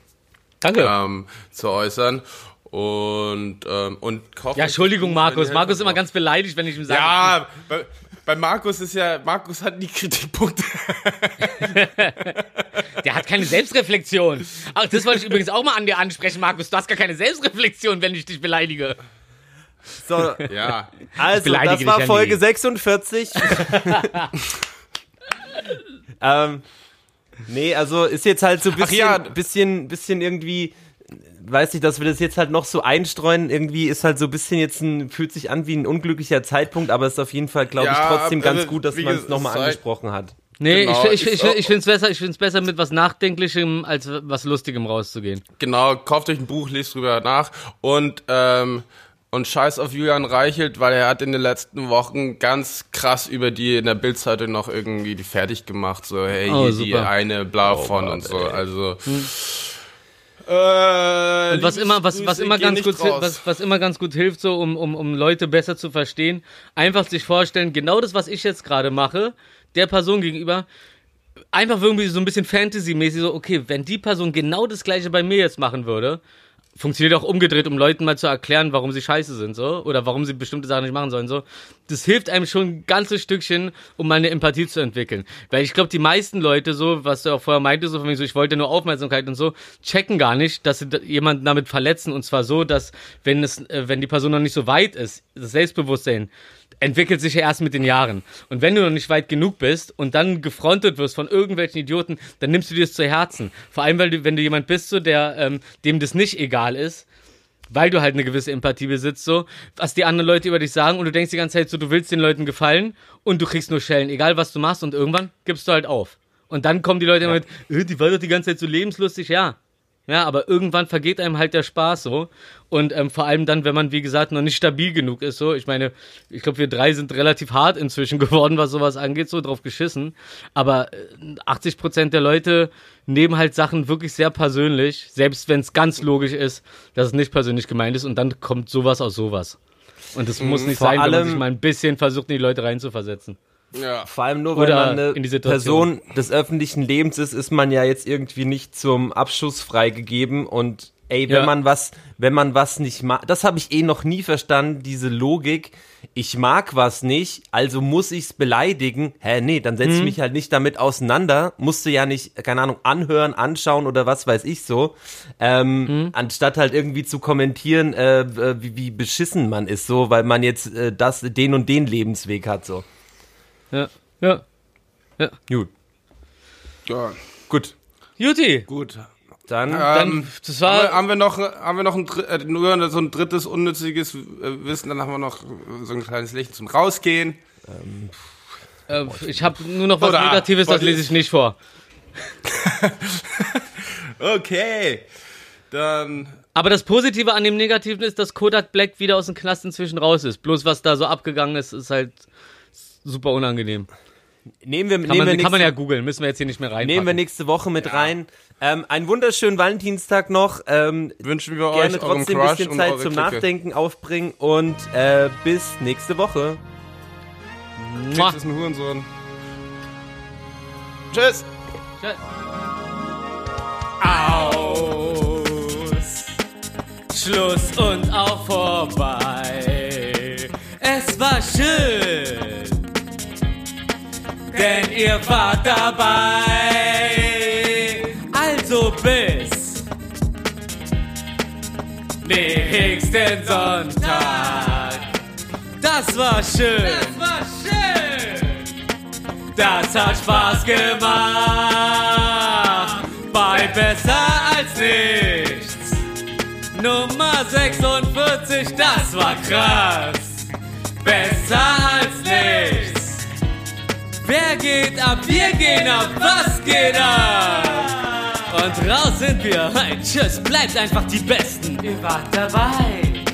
Danke. ähm, zu äußern. Und, ähm, und kauft ja, Entschuldigung, Markus. Markus ist immer ganz beleidigt, wenn ich ihm sage. Ja, bei, bei Markus ist ja, Markus hat nie Kritikpunkte. Der hat keine Selbstreflexion. Ach, das wollte ich übrigens auch mal an dir ansprechen, Markus. Du hast gar keine Selbstreflexion, wenn ich dich beleidige. So, Ja. also, das war Folge nie. 46. ähm, nee, also ist jetzt halt so ein bisschen, ja. bisschen, bisschen irgendwie, weiß nicht, dass wir das jetzt halt noch so einstreuen. Irgendwie ist halt so ein bisschen jetzt ein, fühlt sich an wie ein unglücklicher Zeitpunkt, aber ist auf jeden Fall, glaube ich, Ja, trotzdem ganz gut, dass man es nochmal angesprochen hat. Nee, Genau, ich, ich, ich, ich finde es besser, ich find's besser, mit was Nachdenklichem als was Lustigem rauszugehen. Genau, kauft euch ein Buch, lest drüber nach und ähm, und scheiß auf Julian Reichelt, weil er hat in den letzten Wochen ganz krass über die in der Bildzeitung noch irgendwie die fertig gemacht, so hey, Oh, hier die eine bla von und so, also äh, Und was immer, was, was immer ganz gut, raus. was, was immer ganz gut hilft, so um, um, um Leute besser zu verstehen, einfach sich vorstellen, genau das, was ich jetzt gerade mache, der Person gegenüber, einfach irgendwie so ein bisschen Fantasy-mäßig, so, okay, wenn die Person genau das gleiche bei mir jetzt machen würde, funktioniert auch umgedreht, um Leuten mal zu erklären, warum sie scheiße sind, so, oder warum sie bestimmte Sachen nicht machen sollen, so. Das hilft einem schon ein ganzes Stückchen, um mal eine Empathie zu entwickeln. Weil ich glaube, die meisten Leute, so, was du auch vorher meintest, so von mir, so, ich wollte nur Aufmerksamkeit und so, checken gar nicht, dass sie jemanden damit verletzen, und zwar so, dass, wenn es, äh, wenn die Person noch nicht so weit ist, das Selbstbewusstsein, entwickelt sich ja erst mit den Jahren. Und wenn du noch nicht weit genug bist und dann gefrontet wirst von irgendwelchen Idioten, dann nimmst du dir das zu Herzen. Vor allem, weil du, wenn du jemand bist, so, der, ähm, dem das nicht egal ist, weil du halt eine gewisse Empathie besitzt, so, was die anderen Leute über dich sagen und du denkst die ganze Zeit so, du willst den Leuten gefallen und du kriegst nur Schellen, egal was du machst und irgendwann gibst du halt auf. Und dann kommen die Leute immer mit, äh, die war doch die ganze Zeit so lebenslustig, ja. Ja, aber irgendwann vergeht einem halt der Spaß so. Und ähm, vor allem dann, wenn man, wie gesagt, noch nicht stabil genug ist, so. Ich meine, ich glaube, wir drei sind relativ hart inzwischen geworden, was sowas angeht, so drauf geschissen. Aber äh, 80 Prozent der Leute nehmen halt Sachen wirklich sehr persönlich, selbst wenn es ganz logisch ist, dass es nicht persönlich gemeint ist. Und dann kommt sowas aus sowas. Und das muss nicht vor sein, wenn man allem- sich mal ein bisschen versucht, in die Leute reinzuversetzen. Ja. Vor allem nur, weil Oder man eine in die Situation. Person des öffentlichen Lebens ist, ist man ja jetzt irgendwie nicht zum Abschuss freigegeben und ey, wenn Ja. man was, wenn man was nicht mag, das habe ich eh noch nie verstanden, diese Logik. Ich mag was nicht, also muss ich's beleidigen. Hä, nee, dann Mhm. setz ich mich halt nicht damit auseinander. Musste ja nicht, keine Ahnung, anhören, anschauen oder was weiß ich so. Ähm, Mhm. Anstatt halt irgendwie zu kommentieren, äh, wie, wie beschissen man ist, so, weil man jetzt äh, das, den und den Lebensweg hat, so. Ja. Ja. Gut. ja. Gut. Juti, Gut. Dann, dann, Ähm, das haben, wir, war, haben wir noch, haben wir noch ein, äh, nur so ein drittes unnütziges äh, Wissen, dann haben wir noch so ein kleines Licht zum Rausgehen. äh, ich habe nur noch was Oder- Negatives, das lese ich nicht vor. Okay. Dann Aber das Positive an dem Negativen ist, dass Kodak Black wieder aus dem Knast inzwischen raus ist. Bloß was da so abgegangen ist, ist halt super unangenehm. Nehmen wir, Kann, nehmen wir man, nächste, kann man ja googeln, müssen wir jetzt hier nicht mehr rein. nehmen wir nächste Woche mit rein. Ähm, einen wunderschönen Valentinstag noch. Ähm, wünschen wir gerne euch trotzdem ein bisschen Zeit zum Clique. Nachdenken aufbringen und äh, bis nächste Woche. Ist ein Hurensohn. Tschüss. Tschüss. Aus. Schluss und auch vorbei. Es war schön, denn ihr wart dabei. Also bis nächsten Sonntag. Das war schön. Das war schön. Das hat Spaß gemacht. Bei besser als nichts. Nummer 46, das war krass. Besser als nichts. Wer geht ab? Wir gehen ab. Was geht ab? Und raus sind wir. Hey, tschüss, bleibt einfach die Besten. Ihr wart dabei.